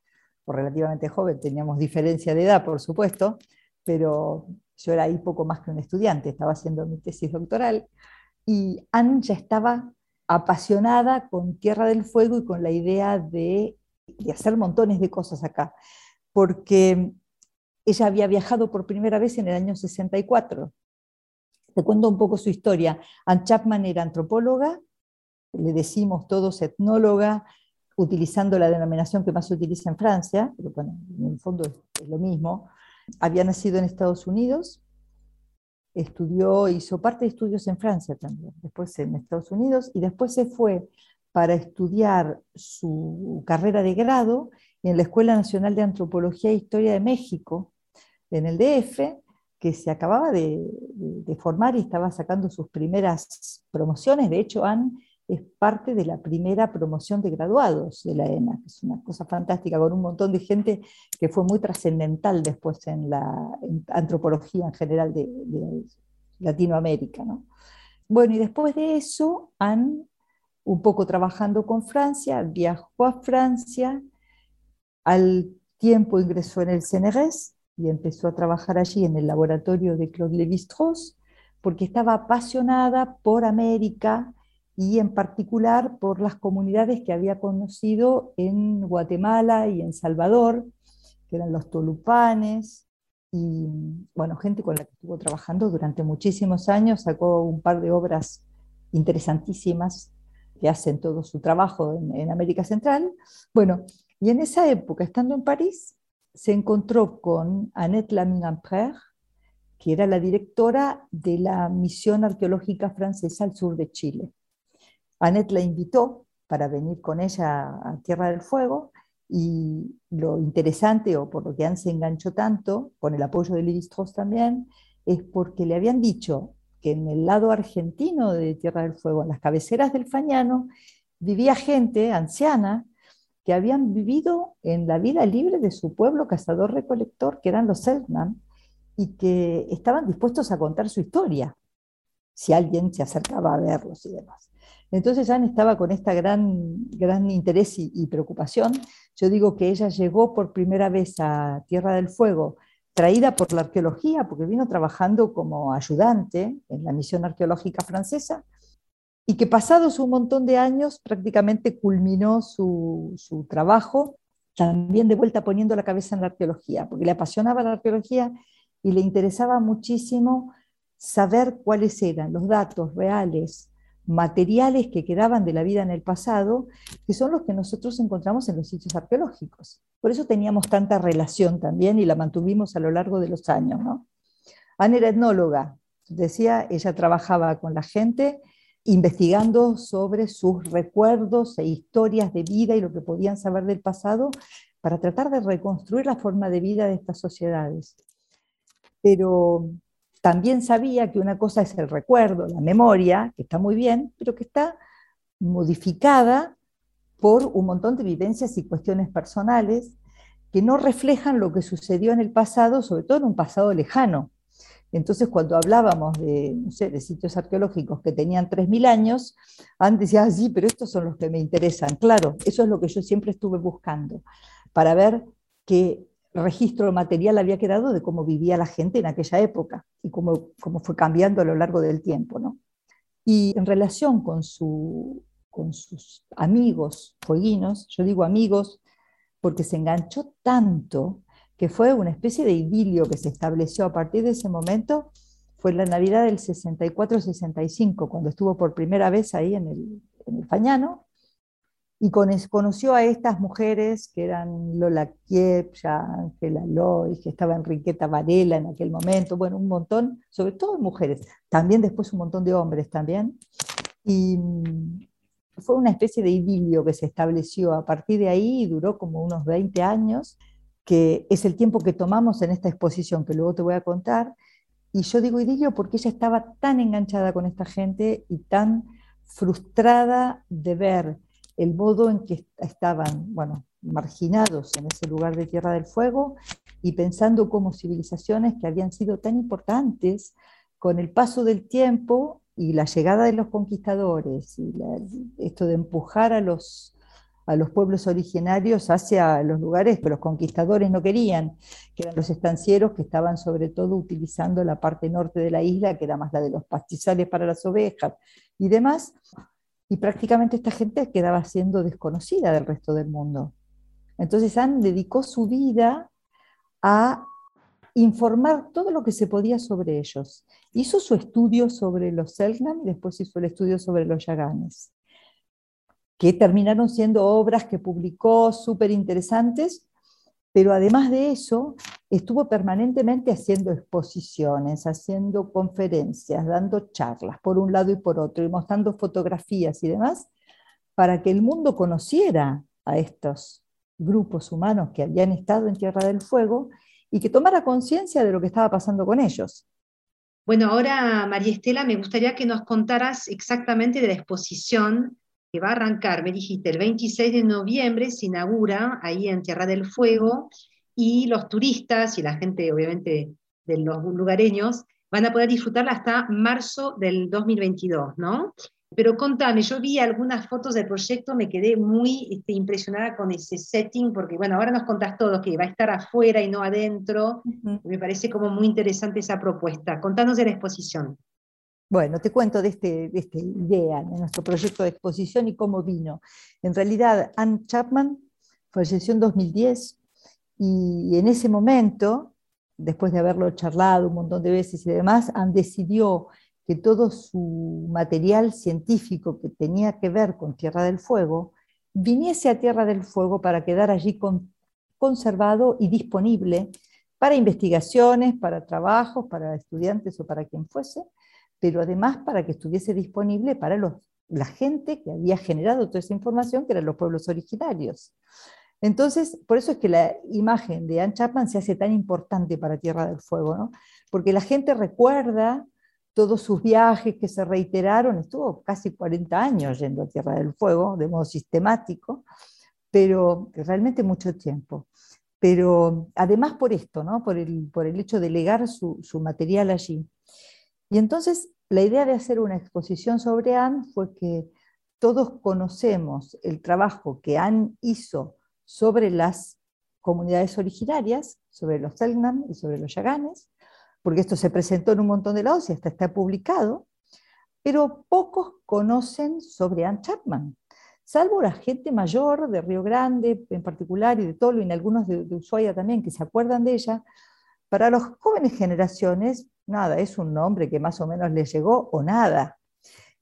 o relativamente joven, teníamos diferencia de edad, por supuesto, pero yo era ahí poco más que un estudiante, estaba haciendo mi tesis doctoral, y Anne ya estaba apasionada con Tierra del Fuego y con la idea de, de hacer montones de cosas acá, porque ella había viajado por primera vez en el año 64 te cuento un poco su historia. Anne Chapman era antropóloga, le decimos todos etnóloga, utilizando la denominación que más se utiliza en Francia, pero bueno, en el fondo es, lo mismo. Había nacido en Estados Unidos, estudió, hizo parte de estudios en Francia también, después en Estados Unidos, y después se fue para estudiar su carrera de grado en la Escuela Nacional de Antropología e Historia de México, en el DF, que se acababa de, formar y estaba sacando sus primeras promociones. De hecho, Anne es parte de la primera promoción de graduados de la ENA, que es una cosa fantástica, con un montón de gente que fue muy trascendental después en la antropología en general de, Latinoamérica. Bueno, y después de eso, Anne un poco trabajando con Francia, viajó a Francia, al tiempo ingresó en el CNRS y empezó a trabajar allí en el laboratorio de Claude Lévi-Strauss, porque estaba apasionada por América y en particular por las comunidades que había conocido en Guatemala y en Salvador, que eran los tolupanes, y bueno, gente con la que estuvo trabajando durante muchísimos años, sacó un par de obras interesantísimas que hacen todo su trabajo en, en América Central. Bueno, y en esa época, estando en París, se encontró con Annette Lamin-Amprère, que era la directora de la misión arqueológica francesa al sur de Chile. Annette la invitó para venir con ella a Tierra del Fuego y lo interesante, o por lo que Anne se enganchó tanto, con el apoyo de Levi Strauss también, es porque le habían dicho que en el lado argentino de Tierra del Fuego, en las cabeceras del Fañano, vivía gente anciana que habían vivido en la vida libre de su pueblo cazador-recolector, que eran los Selknam, y que estaban dispuestos a contar su historia, si alguien se acercaba a verlos y demás. Entonces Anne estaba con esta gran, gran interés y, preocupación. Yo digo que ella llegó por primera vez a Tierra del Fuego, traída por la arqueología, porque vino trabajando como ayudante en la misión arqueológica francesa, y que pasados un montón de años prácticamente culminó su, su trabajo, también de vuelta poniendo la cabeza en la arqueología, porque le apasionaba la arqueología y le interesaba muchísimo saber cuáles eran los datos reales, materiales que quedaban de la vida en el pasado, que son los que nosotros encontramos en los sitios arqueológicos. Por eso teníamos tanta relación también y la mantuvimos a lo largo de los años. ¿no? Ana era etnóloga, decía, ella trabajaba con la gente investigando sobre sus recuerdos e historias de vida y lo que podían saber del pasado para tratar de reconstruir la forma de vida de estas sociedades. Pero también sabía que una cosa es el recuerdo, la memoria, que está muy bien, pero que está modificada por un montón de vivencias y cuestiones personales que no reflejan lo que sucedió en el pasado, sobre todo en un pasado lejano. Entonces, cuando hablábamos de, sitios arqueológicos que tenían 3.000 años, antes decía, ah, sí, pero estos son los que me interesan. Claro, eso es lo que yo siempre estuve buscando, para ver qué registro material había quedado de cómo vivía la gente en aquella época y cómo, cómo fue cambiando a lo largo del tiempo. ¿no? Y en relación con, su, con sus amigos fueguinos, yo digo amigos porque se enganchó tanto que fue una especie de idilio que se estableció a partir de ese momento, fue la Navidad del 64-65, cuando estuvo por primera vez ahí en el, en el Fañano, y conoció a estas mujeres que eran Lola Kiepcha, Ángela Loy, que estaba Enriqueta Varela en aquel momento, bueno, un montón, sobre todo mujeres, también después un montón de hombres también, y mm, fue una especie de idilio que se estableció a partir de ahí y duró como unos 20 años, que es el tiempo que tomamos en esta exposición, que luego te voy a contar. Y yo digo idilio porque ella estaba tan enganchada con esta gente y tan frustrada de ver el modo en que estaban, bueno, marginados en ese lugar de Tierra del Fuego y pensando como civilizaciones que habían sido tan importantes con el paso del tiempo y la llegada de los conquistadores y esto de empujar a los a los pueblos originarios hacia los lugares que los conquistadores no querían, que eran los estancieros que estaban sobre todo utilizando la parte norte de la isla, que era más la de los pastizales para las ovejas y demás, y prácticamente esta gente quedaba siendo desconocida del resto del mundo. Entonces Anne dedicó su vida a informar todo lo que se podía sobre ellos. Hizo su estudio sobre los Selknam y después hizo el estudio sobre los Yaganes que terminaron siendo obras que publicó súper interesantes, pero además de eso, estuvo permanentemente haciendo exposiciones, haciendo conferencias, dando charlas por un lado y por otro, y mostrando fotografías y demás, para que el mundo conociera a estos grupos humanos que habían estado en Tierra del Fuego y que tomara conciencia de lo que estaba pasando con ellos.
Bueno, ahora, María Estela, me gustaría que nos contaras exactamente de la exposición que va a arrancar, me dijiste, el 26 de noviembre, se inaugura ahí en Tierra del Fuego, y los turistas y la gente, obviamente, de los lugareños, van a poder disfrutarla hasta marzo del 2022, ¿no? Pero contame, yo vi algunas fotos del proyecto, me quedé muy este, impresionada con ese setting, porque bueno, ahora nos contás todo, que va a estar afuera y no adentro. Me parece como muy interesante esa propuesta. Contanos de la exposición.
Bueno, te cuento de, este, de esta idea, de nuestro proyecto de exposición y cómo vino. En realidad, Anne Chapman falleció en 2010 y en ese momento, después de haberlo charlado un montón de veces y demás, Anne decidió que todo su material científico que tenía que ver con Tierra del Fuego viniese a Tierra del Fuego para quedar allí conservado y disponible para investigaciones, para trabajos, para estudiantes o para quien fuese, pero además para que estuviese disponible para los, la gente que había generado toda esa información, que eran los pueblos originarios. Entonces, por eso es que la imagen de Anne Chapman se hace tan importante para Tierra del Fuego, ¿no? porque la gente recuerda todos sus viajes que se reiteraron, estuvo casi 40 años yendo a Tierra del Fuego de modo sistemático, pero realmente mucho tiempo. Pero además por esto, ¿no? por, el, por el hecho de legar su, su material allí. Y entonces la idea de hacer una exposición sobre Anne fue que todos conocemos el trabajo que Anne hizo sobre las comunidades originarias, sobre los Selknam y sobre los Yaganes, porque esto se presentó en un montón de lados y hasta está publicado, pero pocos conocen sobre Anne Chapman, salvo la gente mayor de Río Grande en particular y de Tolo y en algunos de, de Ushuaia también que se acuerdan de ella. Para las jóvenes generaciones nada, es un nombre que más o menos le llegó o nada.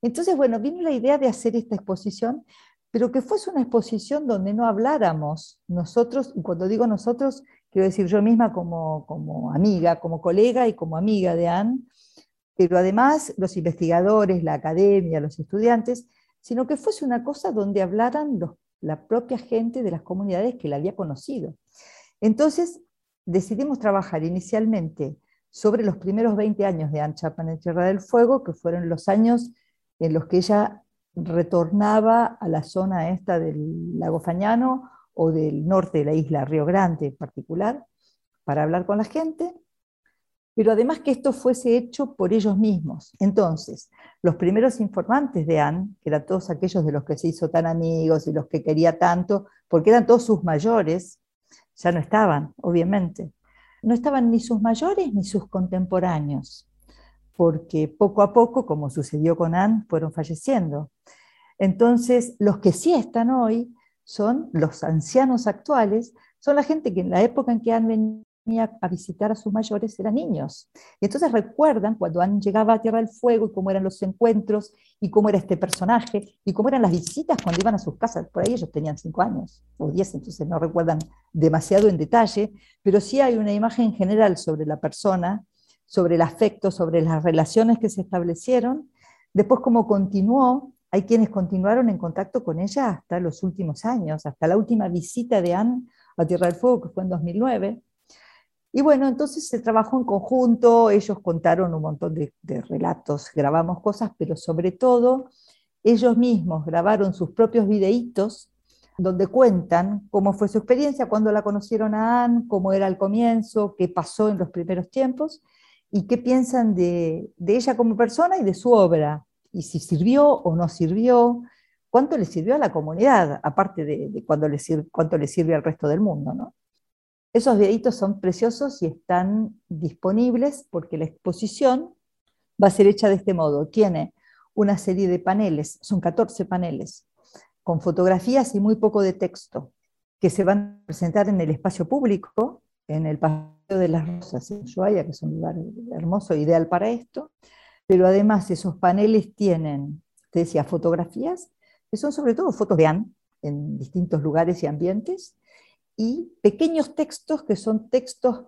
Entonces, bueno, vino la idea de hacer esta exposición, pero que fuese una exposición donde no habláramos nosotros, y cuando digo nosotros, quiero decir yo misma como, como amiga, como colega y como amiga de Anne, pero además los investigadores, la academia, los estudiantes, sino que fuese una cosa donde hablaran la propia gente de las comunidades que la había conocido. Entonces decidimos trabajar inicialmente sobre los primeros 20 años de Anne Chapman en Tierra del Fuego, que fueron los años en los que ella retornaba a la zona esta del lago Fañano o del norte de la isla, Río Grande en particular, para hablar con la gente, pero además que esto fuese hecho por ellos mismos. Entonces, los primeros informantes de Anne, que eran todos aquellos de los que se hizo tan amigos y los que quería tanto, porque eran todos sus mayores, ya no estaban, obviamente no estaban ni sus mayores ni sus contemporáneos, porque poco a poco, como sucedió con Anne, fueron falleciendo. Entonces, los que sí están hoy son los ancianos actuales, son la gente que en la época en que Anne a visitar a sus mayores eran niños. Y entonces recuerdan cuando han llegado a Tierra del Fuego y cómo eran los encuentros y cómo era este personaje y cómo eran las visitas cuando iban a sus casas. Por ahí ellos tenían cinco años o diez, entonces no recuerdan demasiado en detalle, pero sí hay una imagen general sobre la persona, sobre el afecto, sobre las relaciones que se establecieron. Después cómo continuó, hay quienes continuaron en contacto con ella hasta los últimos años, hasta la última visita de Anne a Tierra del Fuego, que fue en 2009 y bueno, entonces se trabajó en conjunto, ellos contaron un montón de, relatos, grabamos cosas, pero sobre todo ellos mismos grabaron sus propios videitos donde cuentan cómo fue su experiencia, cuando la conocieron a Anne, cómo era al comienzo, qué pasó en los primeros tiempos y qué piensan de, ella como persona y de su obra, y si sirvió o no sirvió, cuánto le sirvió a la comunidad, aparte de, de cuánto, le cuánto le sirve al resto del mundo. ¿no? Esos videitos son preciosos y están disponibles porque la exposición va a ser hecha de este modo. Tiene una serie de paneles, son 14 paneles, con fotografías y muy poco de texto, que se van a presentar en el espacio público, en el Paseo de las Rosas en Ushuaia, que es un lugar hermoso, ideal para esto, pero además esos paneles tienen, te decía, fotografías, que son sobre todo fotos de Anne, en distintos lugares y ambientes, y pequeños textos que son textos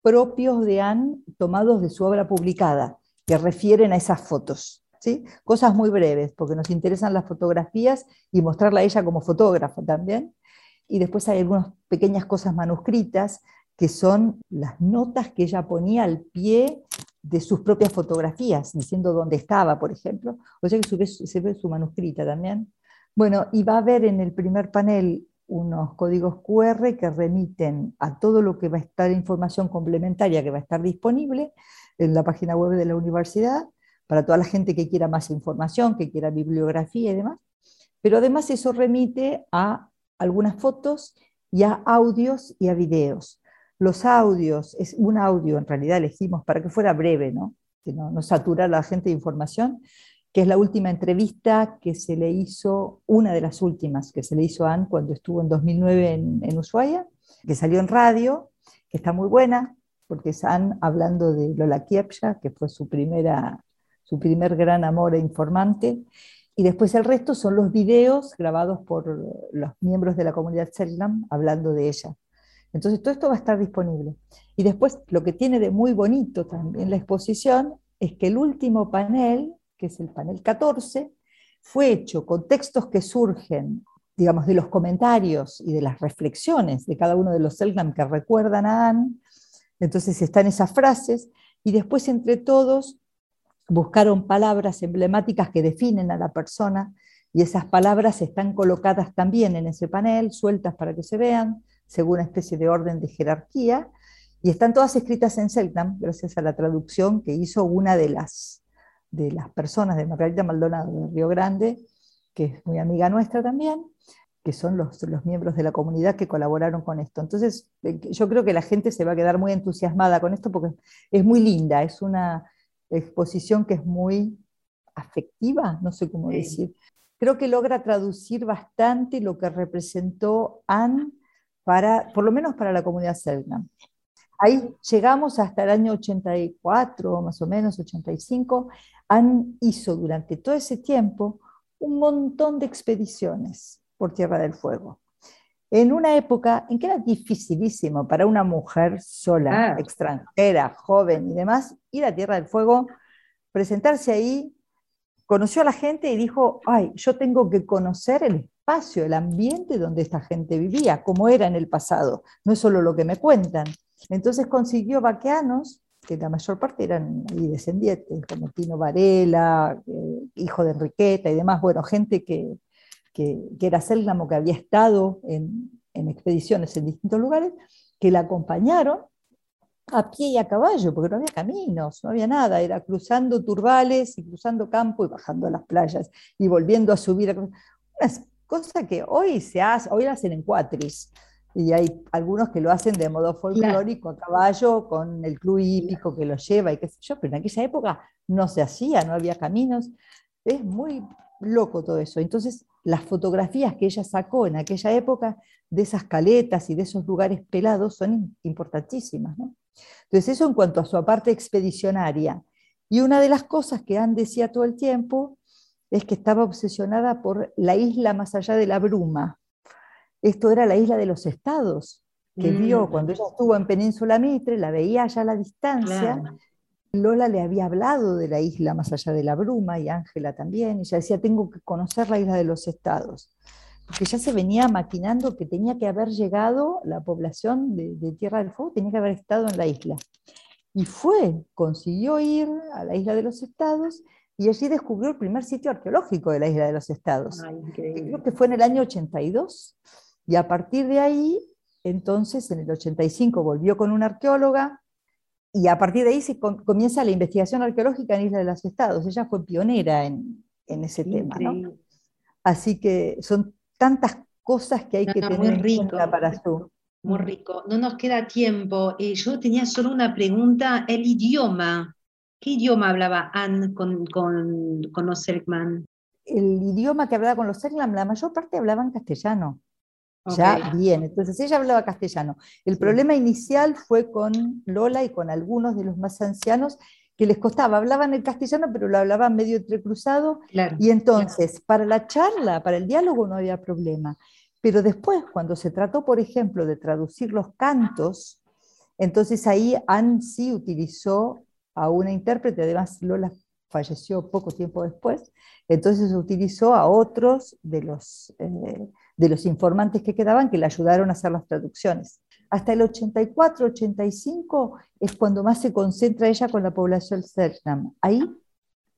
propios de Anne tomados de su obra publicada, que refieren a esas fotos. ¿sí? Cosas muy breves, porque nos interesan las fotografías y mostrarla a ella como fotógrafa también. Y después hay algunas pequeñas cosas manuscritas que son las notas que ella ponía al pie de sus propias fotografías, diciendo dónde estaba, por ejemplo. O sea que se ve, se ve su manuscrita también. Bueno, y va a haber en el primer panel unos códigos QR que remiten a todo lo que va a estar información complementaria que va a estar disponible en la página web de la universidad, para toda la gente que quiera más información, que quiera bibliografía y demás. Pero además eso remite a algunas fotos y a audios y a videos. Los audios, es un audio en realidad elegimos para que fuera breve, ¿no? que no, no saturara a la gente de información, que es la última entrevista que se le hizo, una de las últimas que se le hizo a Anne cuando estuvo en 2009 en, en Ushuaia, que salió en radio, que está muy buena, porque es Anne hablando de Lola Kiepsha, que fue su, primera, su primer gran amor e informante, y después el resto son los videos grabados por los miembros de la comunidad Selam hablando de ella. Entonces todo esto va a estar disponible. Y después lo que tiene de muy bonito también la exposición es que el último panel, que es el panel 14, fue hecho con textos que surgen, digamos, de los comentarios y de las reflexiones de cada uno de los Selam que recuerdan a Anne. Entonces están esas frases y después entre todos buscaron palabras emblemáticas que definen a la persona y esas palabras están colocadas también en ese panel, sueltas para que se vean, según una especie de orden de jerarquía, y están todas escritas en Selknam, gracias a la traducción que hizo una de las, de las personas de Margarita Maldonado de Río Grande, que es muy amiga nuestra también, que son los, los miembros de la comunidad que colaboraron con esto. Entonces, eh, yo creo que la gente se va a quedar muy entusiasmada con esto porque es muy linda, es una, exposición que es muy afectiva, no sé cómo decir. Creo que logra traducir bastante lo que representó Anne para, por lo menos para la comunidad Selknam. Ahí llegamos hasta el año 84, más o menos, 85. Anne hizo durante todo ese tiempo un montón de expediciones por Tierra del Fuego en una época en que era dificilísimo para una mujer sola, ah. extranjera, joven y demás, ir a Tierra del Fuego, presentarse ahí, conoció a la gente y dijo, ay, yo tengo que conocer el espacio, el ambiente donde esta gente vivía, cómo era en el pasado, no es solo lo que me cuentan. Entonces consiguió vaqueanos, que la mayor parte eran descendientes, como Tino Varela, eh, hijo de Enriqueta y demás, bueno, gente que, que, era Selnamo, que había estado en, expediciones en distintos lugares, que la acompañaron a pie y a caballo, porque no había caminos, no había nada, era cruzando turbales y cruzando campo y bajando a las playas y volviendo a subir. Una cosa que hoy se hace, hoy hacen en cuatris, y hay algunos que lo hacen de modo folclórico, a caballo, con el club hípico que lo lleva y qué sé yo, pero en aquella época no se hacía, no había caminos. Es muy loco todo eso. Entonces, las fotografías que ella sacó en aquella época de esas caletas y de esos lugares pelados son importantísimas. Entonces, eso en cuanto a su parte expedicionaria. Y una de las cosas que Anne decía todo el tiempo es que estaba obsesionada por la isla más allá de la bruma. Esto era la isla de los estados, que vio mm. cuando ella estuvo en Península Mitre, la veía allá a la distancia, Lola le había hablado de la isla más allá de la bruma y Ángela también, y ella decía, tengo que conocer la isla de los estados, porque ya se venía maquinando que tenía que haber llegado la población de, Tierra del Fuego, tenía que haber estado en la isla. Y fue, consiguió ir a la isla de los estados y allí descubrió el primer sitio arqueológico de la isla de los estados. creo que fue en el año 82. Y a partir de ahí, entonces, en el 85 volvió con una arqueóloga, y a partir de ahí se comienza la investigación arqueológica en Isla de los Estados. Ella fue pionera en, ese tema. ¿no? Así que son tantas cosas que hay que tener rico, para su...
Muy rico. No nos queda tiempo. Eh, yo tenía solo una pregunta. El idioma. ¿Qué idioma hablaba Anne con, con, con los Selkman?
El idioma que hablaba con los Selkman, la mayor parte hablaban castellano ya bien. Entonces ella hablaba castellano. El problema inicial fue con Lola y con algunos de los más ancianos que les costaba, hablaban el castellano, pero lo hablaban medio entrecruzado, y entonces para la charla, para el diálogo no había problema. Pero después, cuando se trató, por ejemplo, de traducir los cantos, entonces ahí Anne sí utilizó a una intérprete, además Lola falleció poco tiempo después, entonces utilizó a otros de los... Eh, de los informantes que quedaban que le ayudaron a hacer las traducciones. Hasta el 84-85 es cuando más se concentra ella con la población Selknam. Ahí,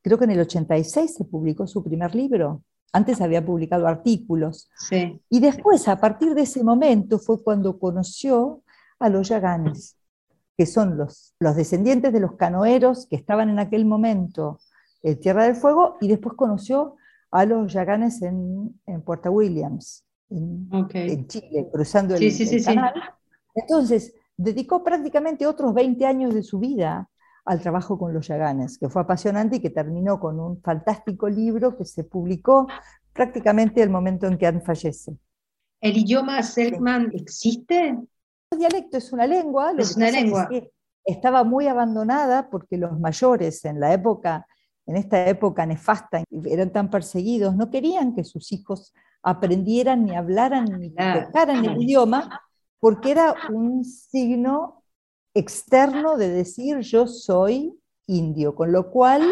creo que en el 86 se publicó su primer libro. Antes había publicado artículos. Y después, a partir de ese momento, fue cuando conoció a los Yaganes, que son los, los descendientes de los canoeros que estaban en aquel momento eh, Tierra del Fuego, y después conoció a los yaganes en, en Puerto Williams, en, en, Chile, cruzando el, sí, sí, canal. Entonces, dedicó prácticamente otros 20 años de su vida al trabajo con los yaganes, que fue apasionante y que terminó con un fantástico libro que se publicó prácticamente el momento en que Anne fallece.
¿El idioma Selkman existe?
El dialecto es una lengua,
es una lengua.
estaba muy abandonada porque los mayores en la época, en esta época nefasta, eran tan perseguidos, no querían que sus hijos aprendieran ni hablaran ni tocaran el idioma, porque era un signo externo de decir yo soy indio, con lo cual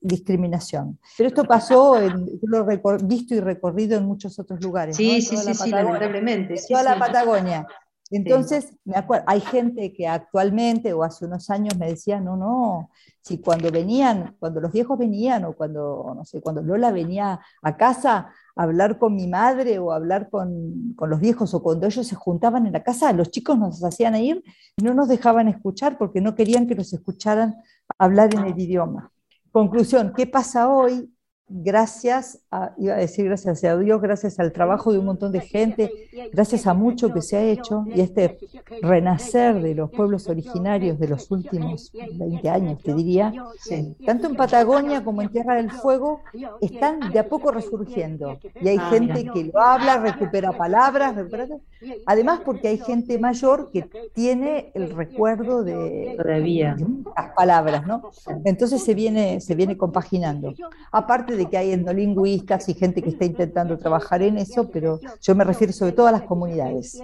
discriminación. Pero esto pasó, en, lo visto y recorrido en muchos otros lugares.
Sí, sí, sí, sí, lamentablemente.
toda la Patagonia. Entonces, me acuerdo, hay gente que actualmente o hace unos años me decía, no, no, si cuando venían, cuando los viejos venían o cuando, no sé, cuando Lola venía a casa a hablar con mi madre o a hablar con, con los viejos o cuando ellos se juntaban en la casa, los chicos nos hacían ir y no nos dejaban escuchar porque no querían que los escucharan hablar en el idioma. Conclusión, ¿qué pasa hoy? Gracias a, iba a decir gracias a Dios, gracias al trabajo de un montón de gente, gracias a mucho que se ha hecho y este renacer de los pueblos originarios de los últimos 20 años, te diría, tanto en Patagonia como en Tierra del Fuego, están de a poco resurgiendo. Y hay gente que lo habla, recupera palabras, además porque hay gente mayor que tiene el recuerdo de, las palabras, ¿no? Entonces se viene, se viene compaginando. Aparte de que hay endolingüistas y gente que está intentando trabajar en eso, pero yo me refiero sobre todo a las comunidades.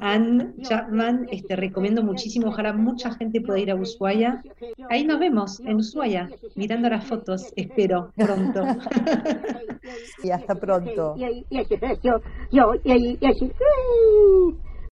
Anne Chapman, este, recomiendo muchísimo, ojalá mucha gente pueda ir a Ushuaia. Ahí nos vemos, en Ushuaia, mirando las fotos, espero, pronto.
y hasta pronto.